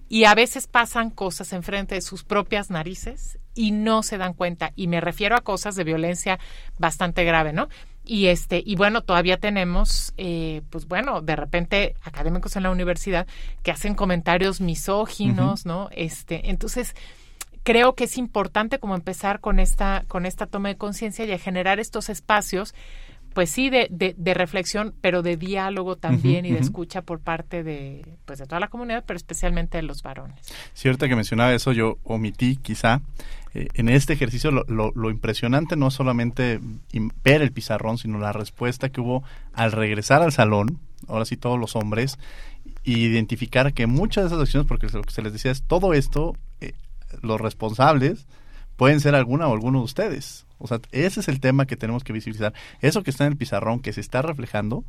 Y a veces pasan cosas enfrente de sus propias narices y no se dan cuenta. Y me refiero a cosas de violencia bastante grave, ¿no? Y este, y bueno, todavía tenemos, eh, pues bueno, de repente académicos en la universidad que hacen comentarios misóginos, ¿no? Este, entonces, creo que es importante como empezar con esta, con esta toma de conciencia y a generar estos espacios pues sí, de, de, reflexión, pero de diálogo también y de escucha por parte de, pues de toda la comunidad, pero especialmente de los varones. Cierto que mencionaba eso, yo omití quizá eh, en este ejercicio lo, lo, impresionante no solamente ver el pizarrón, sino la respuesta que hubo al regresar al salón, ahora sí todos los hombres, y identificar que muchas de esas acciones, porque lo que se les decía es todo esto, eh, los responsables pueden ser alguna o alguno de ustedes. O sea, ese es el tema que tenemos que visibilizar. Eso que está en el pizarrón, que se está reflejando,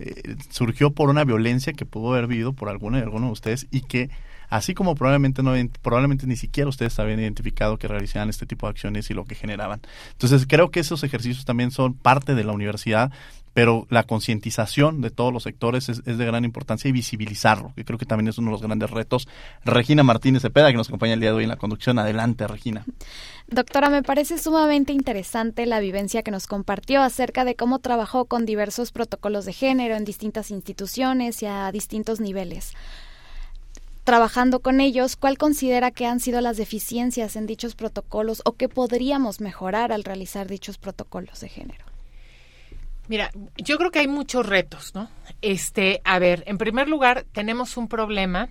eh, surgió por una violencia que pudo haber vivido por alguna y alguno de ustedes y que así como probablemente no probablemente ni siquiera ustedes habían identificado que realizaban este tipo de acciones y lo que generaban. Entonces, creo que esos ejercicios también son parte de la universidad pero la concientización de todos los sectores es, de gran importancia y visibilizarlo, que creo que también es uno de los grandes retos. Regina Martínez Cepeda, que nos acompaña el día de hoy en la conducción. Adelante, Regina. Doctora, me parece sumamente interesante la vivencia que nos compartió acerca de cómo trabajó con diversos protocolos de género en distintas instituciones y a distintos niveles trabajando con ellos, ¿cuál considera que han sido las deficiencias en dichos protocolos o qué podríamos mejorar al realizar dichos protocolos de género? Mira, yo creo que hay muchos retos, ¿no? Este, a ver, en primer lugar, tenemos un problema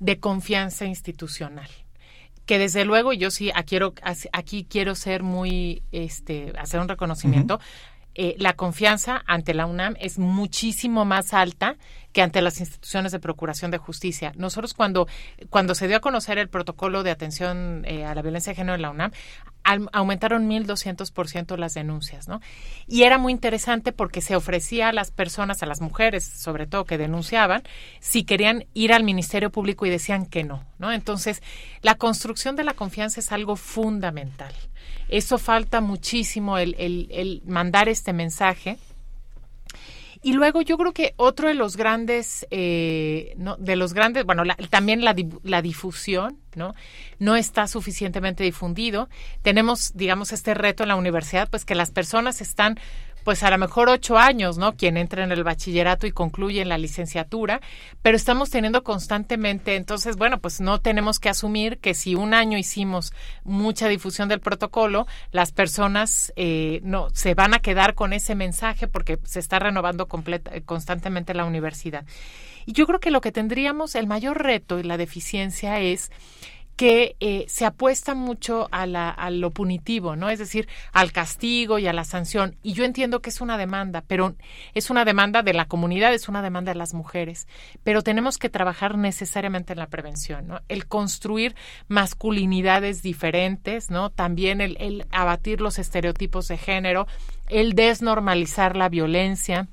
de confianza institucional que desde luego yo sí aquí quiero aquí quiero ser muy este hacer un reconocimiento eh, la confianza ante la UNAM es muchísimo más alta que ante las instituciones de procuración de justicia. Nosotros cuando, cuando se dio a conocer el protocolo de atención eh, a la violencia de género en la UNAM, aumentaron 1.200% las denuncias, ¿no? Y era muy interesante porque se ofrecía a las personas, a las mujeres sobre todo que denunciaban, si querían ir al Ministerio Público y decían que no, ¿no? Entonces, la construcción de la confianza es algo fundamental. Eso falta muchísimo, el, el, el mandar este mensaje y luego yo creo que otro de los grandes, eh, no, de los grandes, bueno, también la, la difusión, ¿no? No está suficientemente difundido. Tenemos, digamos, este reto en la universidad, pues que las personas están pues a lo mejor ocho años, ¿no? Quien entra en el bachillerato y concluye en la licenciatura, pero estamos teniendo constantemente, entonces, bueno, pues no tenemos que asumir que si un año hicimos mucha difusión del protocolo, las personas eh, no se van a quedar con ese mensaje porque se está renovando constantemente la universidad. Y yo creo que lo que tendríamos, el mayor reto y la deficiencia es que eh, se apuesta mucho a, la, a lo punitivo, ¿no? Es decir, al castigo y a la sanción. Y yo entiendo que es una demanda, pero es una demanda de la comunidad, es una demanda de las mujeres. Pero tenemos que trabajar necesariamente en la prevención, ¿no? El construir masculinidades diferentes, ¿no? También el, el abatir los estereotipos de género, el desnormalizar la violencia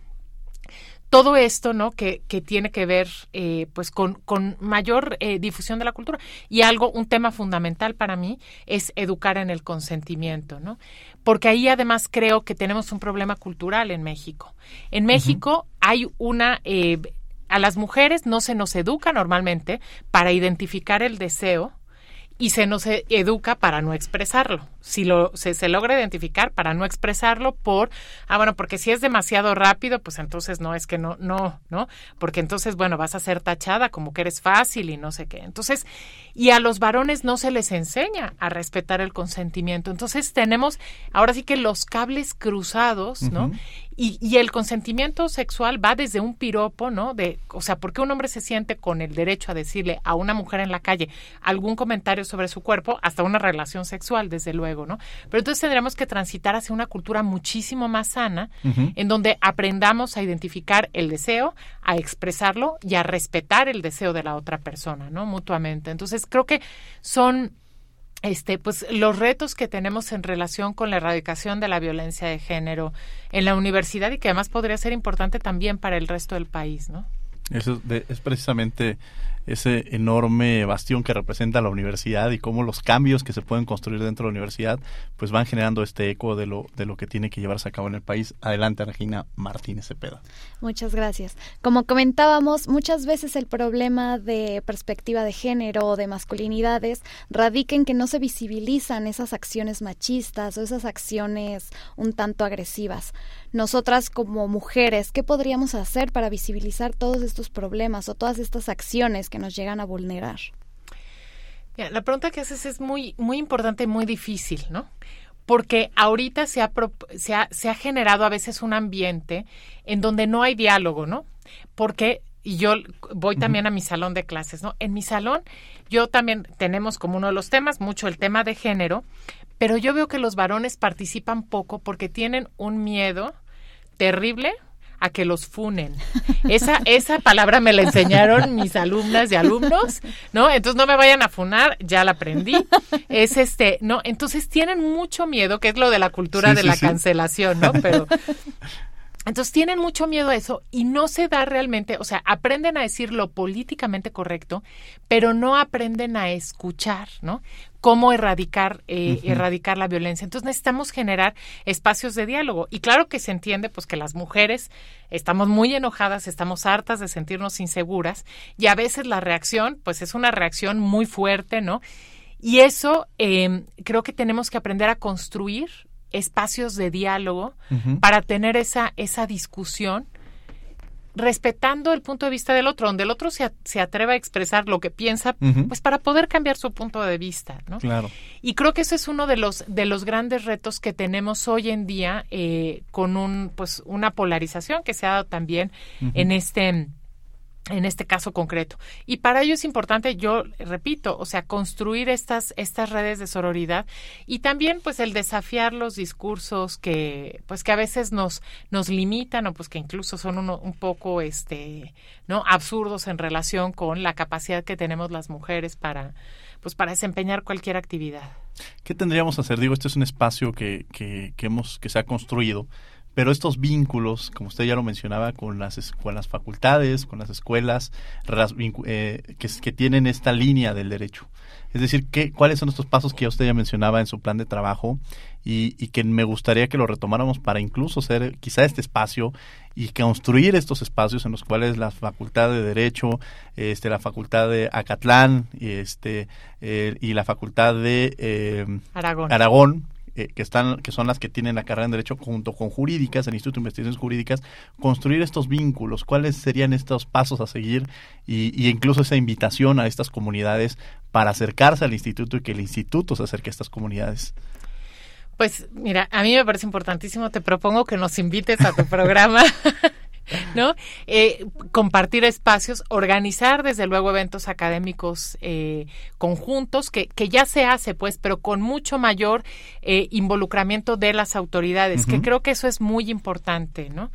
todo esto, ¿no? Que, que tiene que ver, eh, pues, con, con mayor eh, difusión de la cultura. Y algo, un tema fundamental para mí es educar en el consentimiento, ¿no? Porque ahí además creo que tenemos un problema cultural en México. En México hay una... Eh, a las mujeres no se nos educa normalmente para identificar el deseo y se nos educa para no expresarlo si lo se, se, logra identificar para no expresarlo por ah bueno porque si es demasiado rápido pues entonces no es que no no no porque entonces bueno vas a ser tachada como que eres fácil y no sé qué. Entonces y a los varones no se les enseña a respetar el consentimiento. Entonces tenemos ahora sí que los cables cruzados no y, y el consentimiento sexual va desde un piropo no de o sea porque un hombre se siente con el derecho a decirle a una mujer en la calle algún comentario sobre su cuerpo hasta una relación sexual desde luego ¿no? Pero entonces tendríamos que transitar hacia una cultura muchísimo más sana, en donde aprendamos a identificar el deseo, a expresarlo y a respetar el deseo de la otra persona, ¿no? Mutuamente. Entonces creo que son este, pues los retos que tenemos en relación con la erradicación de la violencia de género en la universidad y que además podría ser importante también para el resto del país, ¿no? Eso es precisamente ese enorme bastión que representa la universidad y cómo los cambios que se pueden construir dentro de la universidad pues van generando este eco de lo, de lo que tiene que llevarse a cabo en el país. Adelante, Regina Martínez Cepeda. Muchas gracias. Como comentábamos, muchas veces el problema de perspectiva de género o de masculinidades radica en que no se visibilizan esas acciones machistas o esas acciones un tanto agresivas. Nosotras como mujeres, ¿qué podríamos hacer para visibilizar todos estos problemas o todas estas acciones que nos llegan a vulnerar? la pregunta que haces es muy, muy importante y muy difícil, ¿no? Porque ahorita se ha, se, ha, se ha generado a veces un ambiente en donde no hay diálogo, ¿no? Porque y yo voy también a mi salón de clases, ¿no? En mi salón yo también tenemos como uno de los temas mucho el tema de género, pero yo veo que los varones participan poco porque tienen un miedo terrible a que los funen. Esa, esa palabra me la enseñaron mis alumnas y alumnos, ¿no? Entonces no me vayan a funar, ya la aprendí. Es este, no, entonces tienen mucho miedo, que es lo de la cultura de la cancelación, ¿no? [LAUGHS] Pero Entonces tienen mucho miedo a eso y no se da realmente, o sea, aprenden a decir lo políticamente correcto, pero no aprenden a escuchar, ¿no? Cómo erradicar, eh, erradicar la violencia. Entonces necesitamos generar espacios de diálogo. Y claro que se entiende, pues, que las mujeres estamos muy enojadas, estamos hartas de sentirnos inseguras y a veces la reacción, pues, es una reacción muy fuerte, ¿no? Y eso eh, creo que tenemos que aprender a construir espacios de diálogo para tener esa, esa discusión respetando el punto de vista del otro, donde el otro se, se atreva a expresar lo que piensa, pues para poder cambiar su punto de vista, ¿no? Claro. Y creo que ese es uno de los de los grandes retos que tenemos hoy en día eh, con un pues una polarización que se ha dado también en este en este caso concreto. Y para ello es importante, yo repito, o sea, construir estas, estas redes de sororidad y también pues el desafiar los discursos que pues que a veces nos, nos limitan o pues que incluso son uno, un poco este, ¿no? absurdos en relación con la capacidad que tenemos las mujeres para pues para desempeñar cualquier actividad. ¿Qué tendríamos que hacer? Digo, este es un espacio que, que, que hemos, que se ha construido pero estos vínculos, como usted ya lo mencionaba, con las, con las facultades, con las escuelas, eh, que, que, tienen esta línea del derecho. Es decir, ¿qué, ¿cuáles son estos pasos que usted ya mencionaba en su plan de trabajo y, y, que me gustaría que lo retomáramos para incluso ser quizá este espacio y construir estos espacios en los cuales la Facultad de Derecho, este, la Facultad de Acatlán este, eh, y la Facultad de eh, Aragón. Aragón eh, que están que son las que tienen la carrera en derecho junto con jurídicas el Instituto de Investigaciones Jurídicas construir estos vínculos cuáles serían estos pasos a seguir y, y, incluso esa invitación a estas comunidades para acercarse al instituto y que el instituto se acerque a estas comunidades pues mira, a mí me parece importantísimo. Te propongo que nos invites a tu programa [LAUGHS] [LAUGHS] ¿no? Eh, compartir espacios, organizar desde luego eventos académicos eh, conjuntos, que, que, ya se hace, pues, pero con mucho mayor eh, involucramiento de las autoridades, que creo que eso es muy importante, ¿no?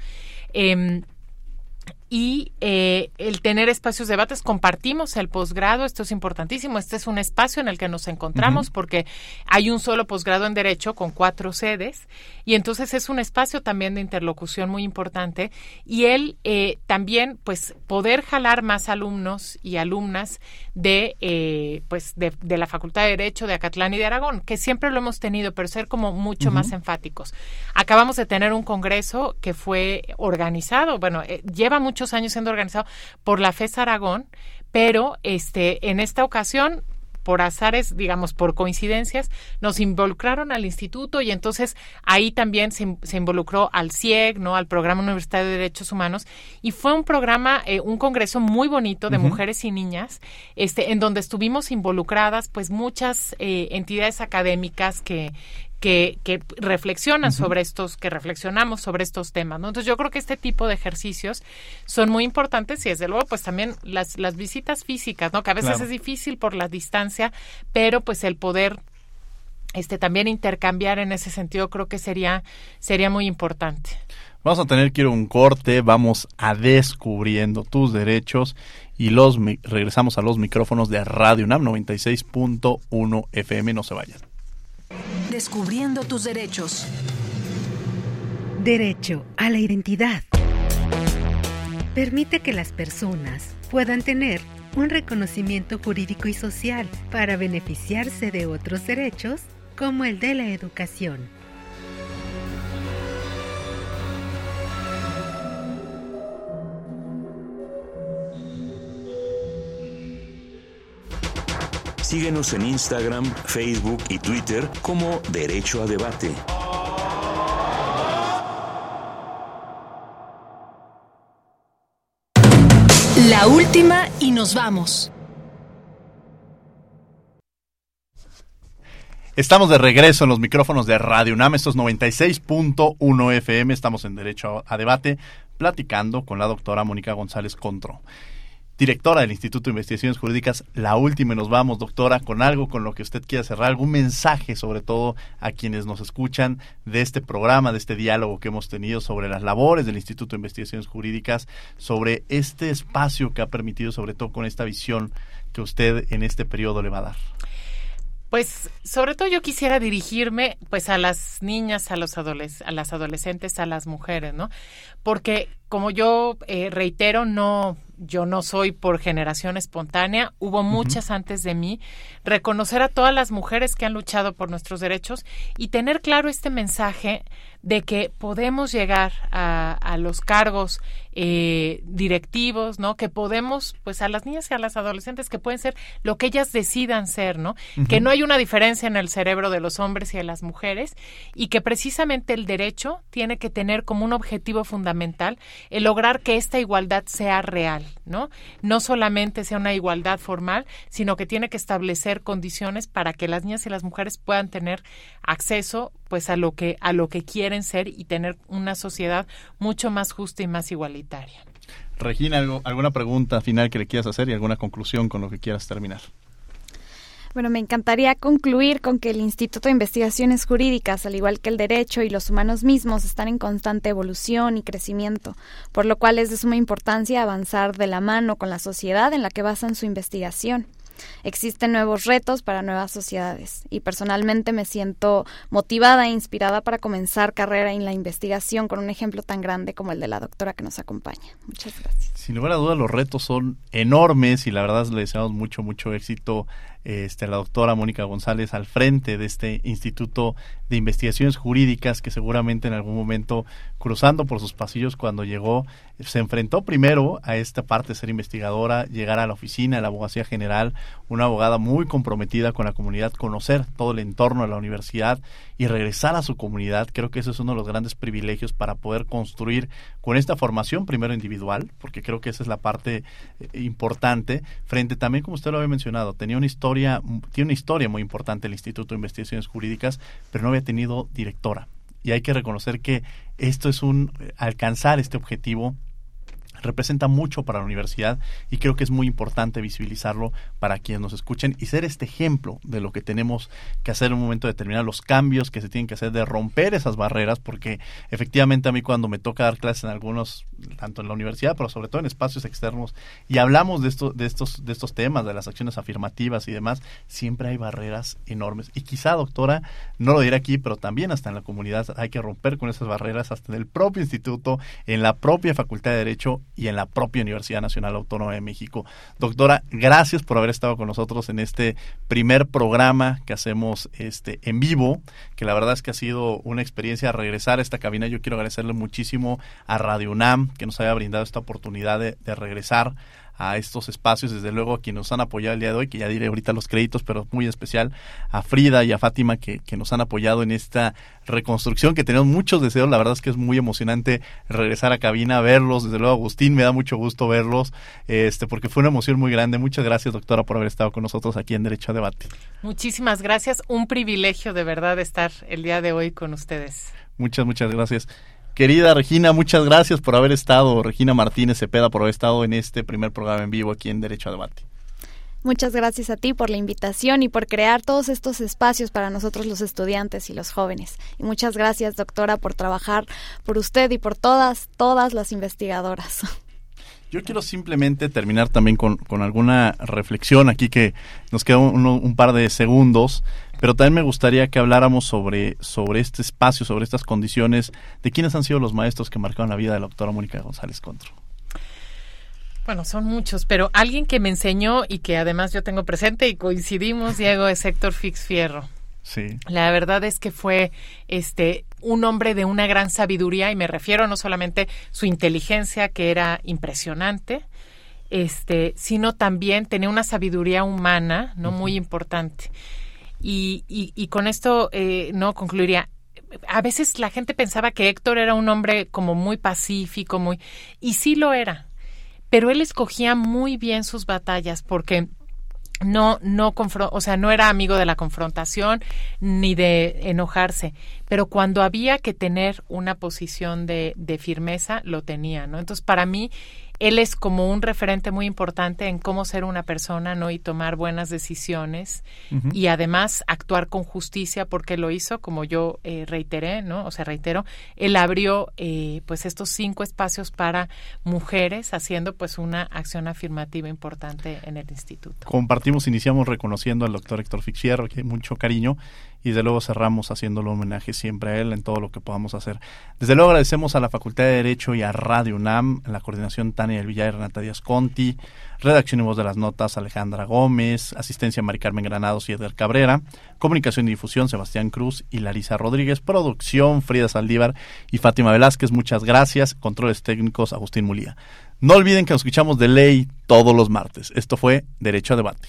Y eh, el tener espacios de debates. Compartimos el posgrado, esto es importantísimo. Este es un espacio en el que nos encontramos porque hay un solo posgrado en Derecho con cuatro sedes y entonces es un espacio también de interlocución muy importante y él eh, también, pues, poder jalar más alumnos y alumnas de, eh, pues, de, la Facultad de Derecho de Acatlán y de Aragón, que siempre lo hemos tenido, pero ser como mucho más enfáticos. Acabamos de tener un congreso que fue organizado, bueno, lleva mucho muchos años siendo organizado por la FES Aragón, pero este, en esta ocasión por azares, digamos, por coincidencias, nos involucraron al instituto y entonces ahí también se, involucró al CIEG, ¿no? Al Programa Universitario de Derechos Humanos y fue un programa, eh, un congreso muy bonito de mujeres y niñas, este, en donde estuvimos involucradas, pues, muchas eh, entidades académicas que, que, que reflexionan sobre estos, que reflexionamos sobre estos temas, ¿no? Entonces yo creo que este tipo de ejercicios son muy importantes y desde luego pues también las, las visitas físicas, ¿no? Que a veces es difícil por la distancia, pero pues el poder este también intercambiar en ese sentido creo que sería sería muy importante. Vamos a tener que ir a un corte, vamos a descubriendo tus derechos y los regresamos a los micrófonos de Radio UNAM 96.1 FM, no se vayan. Descubriendo tus derechos. Derecho a la identidad. Permite que las personas puedan tener un reconocimiento jurídico y social para beneficiarse de otros derechos como el de la educación. Síguenos en Instagram, Facebook y Twitter como Derecho a Debate. La última y nos vamos. Estamos de regreso en los micrófonos de Radio UNAM, estos 96.1 FM, estamos en Derecho a Debate, platicando con la doctora Mónica González Contro directora del Instituto de Investigaciones Jurídicas. La última y nos vamos, doctora, con algo con lo que usted quiera cerrar, algún mensaje sobre todo a quienes nos escuchan de este programa, de este diálogo que hemos tenido sobre las labores del Instituto de Investigaciones Jurídicas, sobre este espacio que ha permitido, sobre todo con esta visión que usted en este periodo le va a dar. Pues sobre todo yo quisiera dirigirme pues a las niñas, a los a las adolescentes, a las mujeres, ¿no? Porque como yo eh, reitero, no yo no soy por generación espontánea, hubo muchas antes de mí, reconocer a todas las mujeres que han luchado por nuestros derechos y tener claro este mensaje de que podemos llegar a, a los cargos eh, directivos, ¿no? Que podemos, pues a las niñas y a las adolescentes que pueden ser lo que ellas decidan ser, ¿no? Que no hay una diferencia en el cerebro de los hombres y de las mujeres y que precisamente el derecho tiene que tener como un objetivo fundamental el lograr que esta igualdad sea real, ¿no? No solamente sea una igualdad formal, sino que tiene que establecer condiciones para que las niñas y las mujeres puedan tener acceso pues a lo que a lo que quieren ser y tener una sociedad mucho más justa y más igualitaria. Regina, ¿alguna pregunta final que le quieras hacer y alguna conclusión con lo que quieras terminar? Bueno, me encantaría concluir con que el Instituto de Investigaciones Jurídicas, al igual que el derecho y los humanos mismos, están en constante evolución y crecimiento, por lo cual es de suma importancia avanzar de la mano con la sociedad en la que basan su investigación. Existen nuevos retos para nuevas sociedades y personalmente me siento motivada e inspirada para comenzar carrera en la investigación con un ejemplo tan grande como el de la doctora que nos acompaña. Muchas gracias. Sin lugar a dudas los retos son enormes y la verdad le deseamos mucho, mucho éxito este, la doctora Mónica González al frente de este Instituto de Investigaciones Jurídicas que seguramente en algún momento cruzando por sus pasillos cuando llegó se enfrentó primero a esta parte de ser investigadora, llegar a la oficina de la abogacía general, una abogada muy comprometida con la comunidad, conocer todo el entorno de la universidad y regresar a su comunidad. Creo que ese es uno de los grandes privilegios para poder construir con esta formación primero individual, porque creo que esa es la parte eh, importante, frente también, como usted lo había mencionado, tenía una historia, tiene una historia muy importante el Instituto de Investigaciones Jurídicas, pero no había tenido directora. Y hay que reconocer que esto es un eh, alcanzar este objetivo representa mucho para la universidad y creo que es muy importante visibilizarlo para quienes nos escuchen y ser este ejemplo de lo que tenemos que hacer en un momento determinado, los cambios que se tienen que hacer de romper esas barreras, porque efectivamente a mí cuando me toca dar clases en algunos, tanto en la universidad, pero sobre todo en espacios externos, y hablamos de, esto, de, estos, de estos temas, de las acciones afirmativas y demás, siempre hay barreras enormes. Y quizá, doctora, no lo diré aquí, pero también hasta en la comunidad hay que romper con esas barreras, hasta en el propio instituto, en la propia Facultad de Derecho y en la propia Universidad Nacional Autónoma de México. Doctora, gracias por haber estado con nosotros en este primer programa que hacemos este en vivo, que la verdad es que ha sido una experiencia regresar a esta cabina. Yo quiero agradecerle muchísimo a Radio UNAM que nos haya brindado esta oportunidad de, de regresar a estos espacios, desde luego a quienes nos han apoyado el día de hoy, que ya diré ahorita los créditos, pero muy especial a Frida y a Fátima que, que nos han apoyado en esta reconstrucción, que tenemos muchos deseos, la verdad es que es muy emocionante regresar a cabina, verlos, desde luego Agustín, me da mucho gusto verlos, este, porque fue una emoción muy grande. Muchas gracias, doctora, por haber estado con nosotros aquí en Derecho a Debate. Muchísimas gracias, un privilegio de verdad estar el día de hoy con ustedes. Muchas, muchas gracias. Querida Regina, muchas gracias por haber estado, Regina Martínez Cepeda, por haber estado en este primer programa en vivo aquí en Derecho a Debate. Muchas gracias a ti por la invitación y por crear todos estos espacios para nosotros los estudiantes y los jóvenes. Y muchas gracias, doctora, por trabajar por usted y por todas, todas las investigadoras. [LAUGHS] Yo quiero simplemente terminar también con, con alguna reflexión aquí que nos queda un, un, par de segundos, pero también me gustaría que habláramos sobre, sobre este espacio, sobre estas condiciones, de quiénes han sido los maestros que marcaron la vida de la doctora Mónica González Contro. Bueno, son muchos, pero alguien que me enseñó y que además yo tengo presente y coincidimos, Diego, es Héctor Fix Fierro. Sí. La verdad es que fue este un hombre de una gran sabiduría y me refiero no solamente su inteligencia que era impresionante, este, sino también tenía una sabiduría humana, no muy importante. Y, y, y, con esto eh, no concluiría. A veces la gente pensaba que Héctor era un hombre como muy pacífico, muy y sí lo era, pero él escogía muy bien sus batallas porque no, no o sea, no era amigo de la confrontación ni de enojarse, pero cuando había que tener una posición de, de firmeza, lo tenía, ¿no? Entonces, para mí, él es como un referente muy importante en cómo ser una persona, ¿no? Y tomar buenas decisiones y además actuar con justicia porque lo hizo, como yo eh, reiteré, ¿no? O sea, reitero, él abrió eh, pues estos cinco espacios para mujeres haciendo pues una acción afirmativa importante en el instituto. Compartimos, iniciamos reconociendo al doctor Héctor Fixierro, que hay mucho cariño, y de luego cerramos haciéndolo homenaje siempre a él en todo lo que podamos hacer. Desde luego agradecemos a la Facultad de Derecho y a Radio UNAM, en la coordinación Tania del Villar Renata Díaz Conti, redacción y voz de las notas Alejandra Gómez, asistencia Mari Carmen Granados y Edgar Cabrera, comunicación y difusión Sebastián Cruz y Larisa Rodríguez, producción Frida Saldívar y Fátima Velázquez, muchas gracias, controles técnicos Agustín Mulía. No olviden que nos escuchamos de ley todos los martes. Esto fue Derecho a Debate.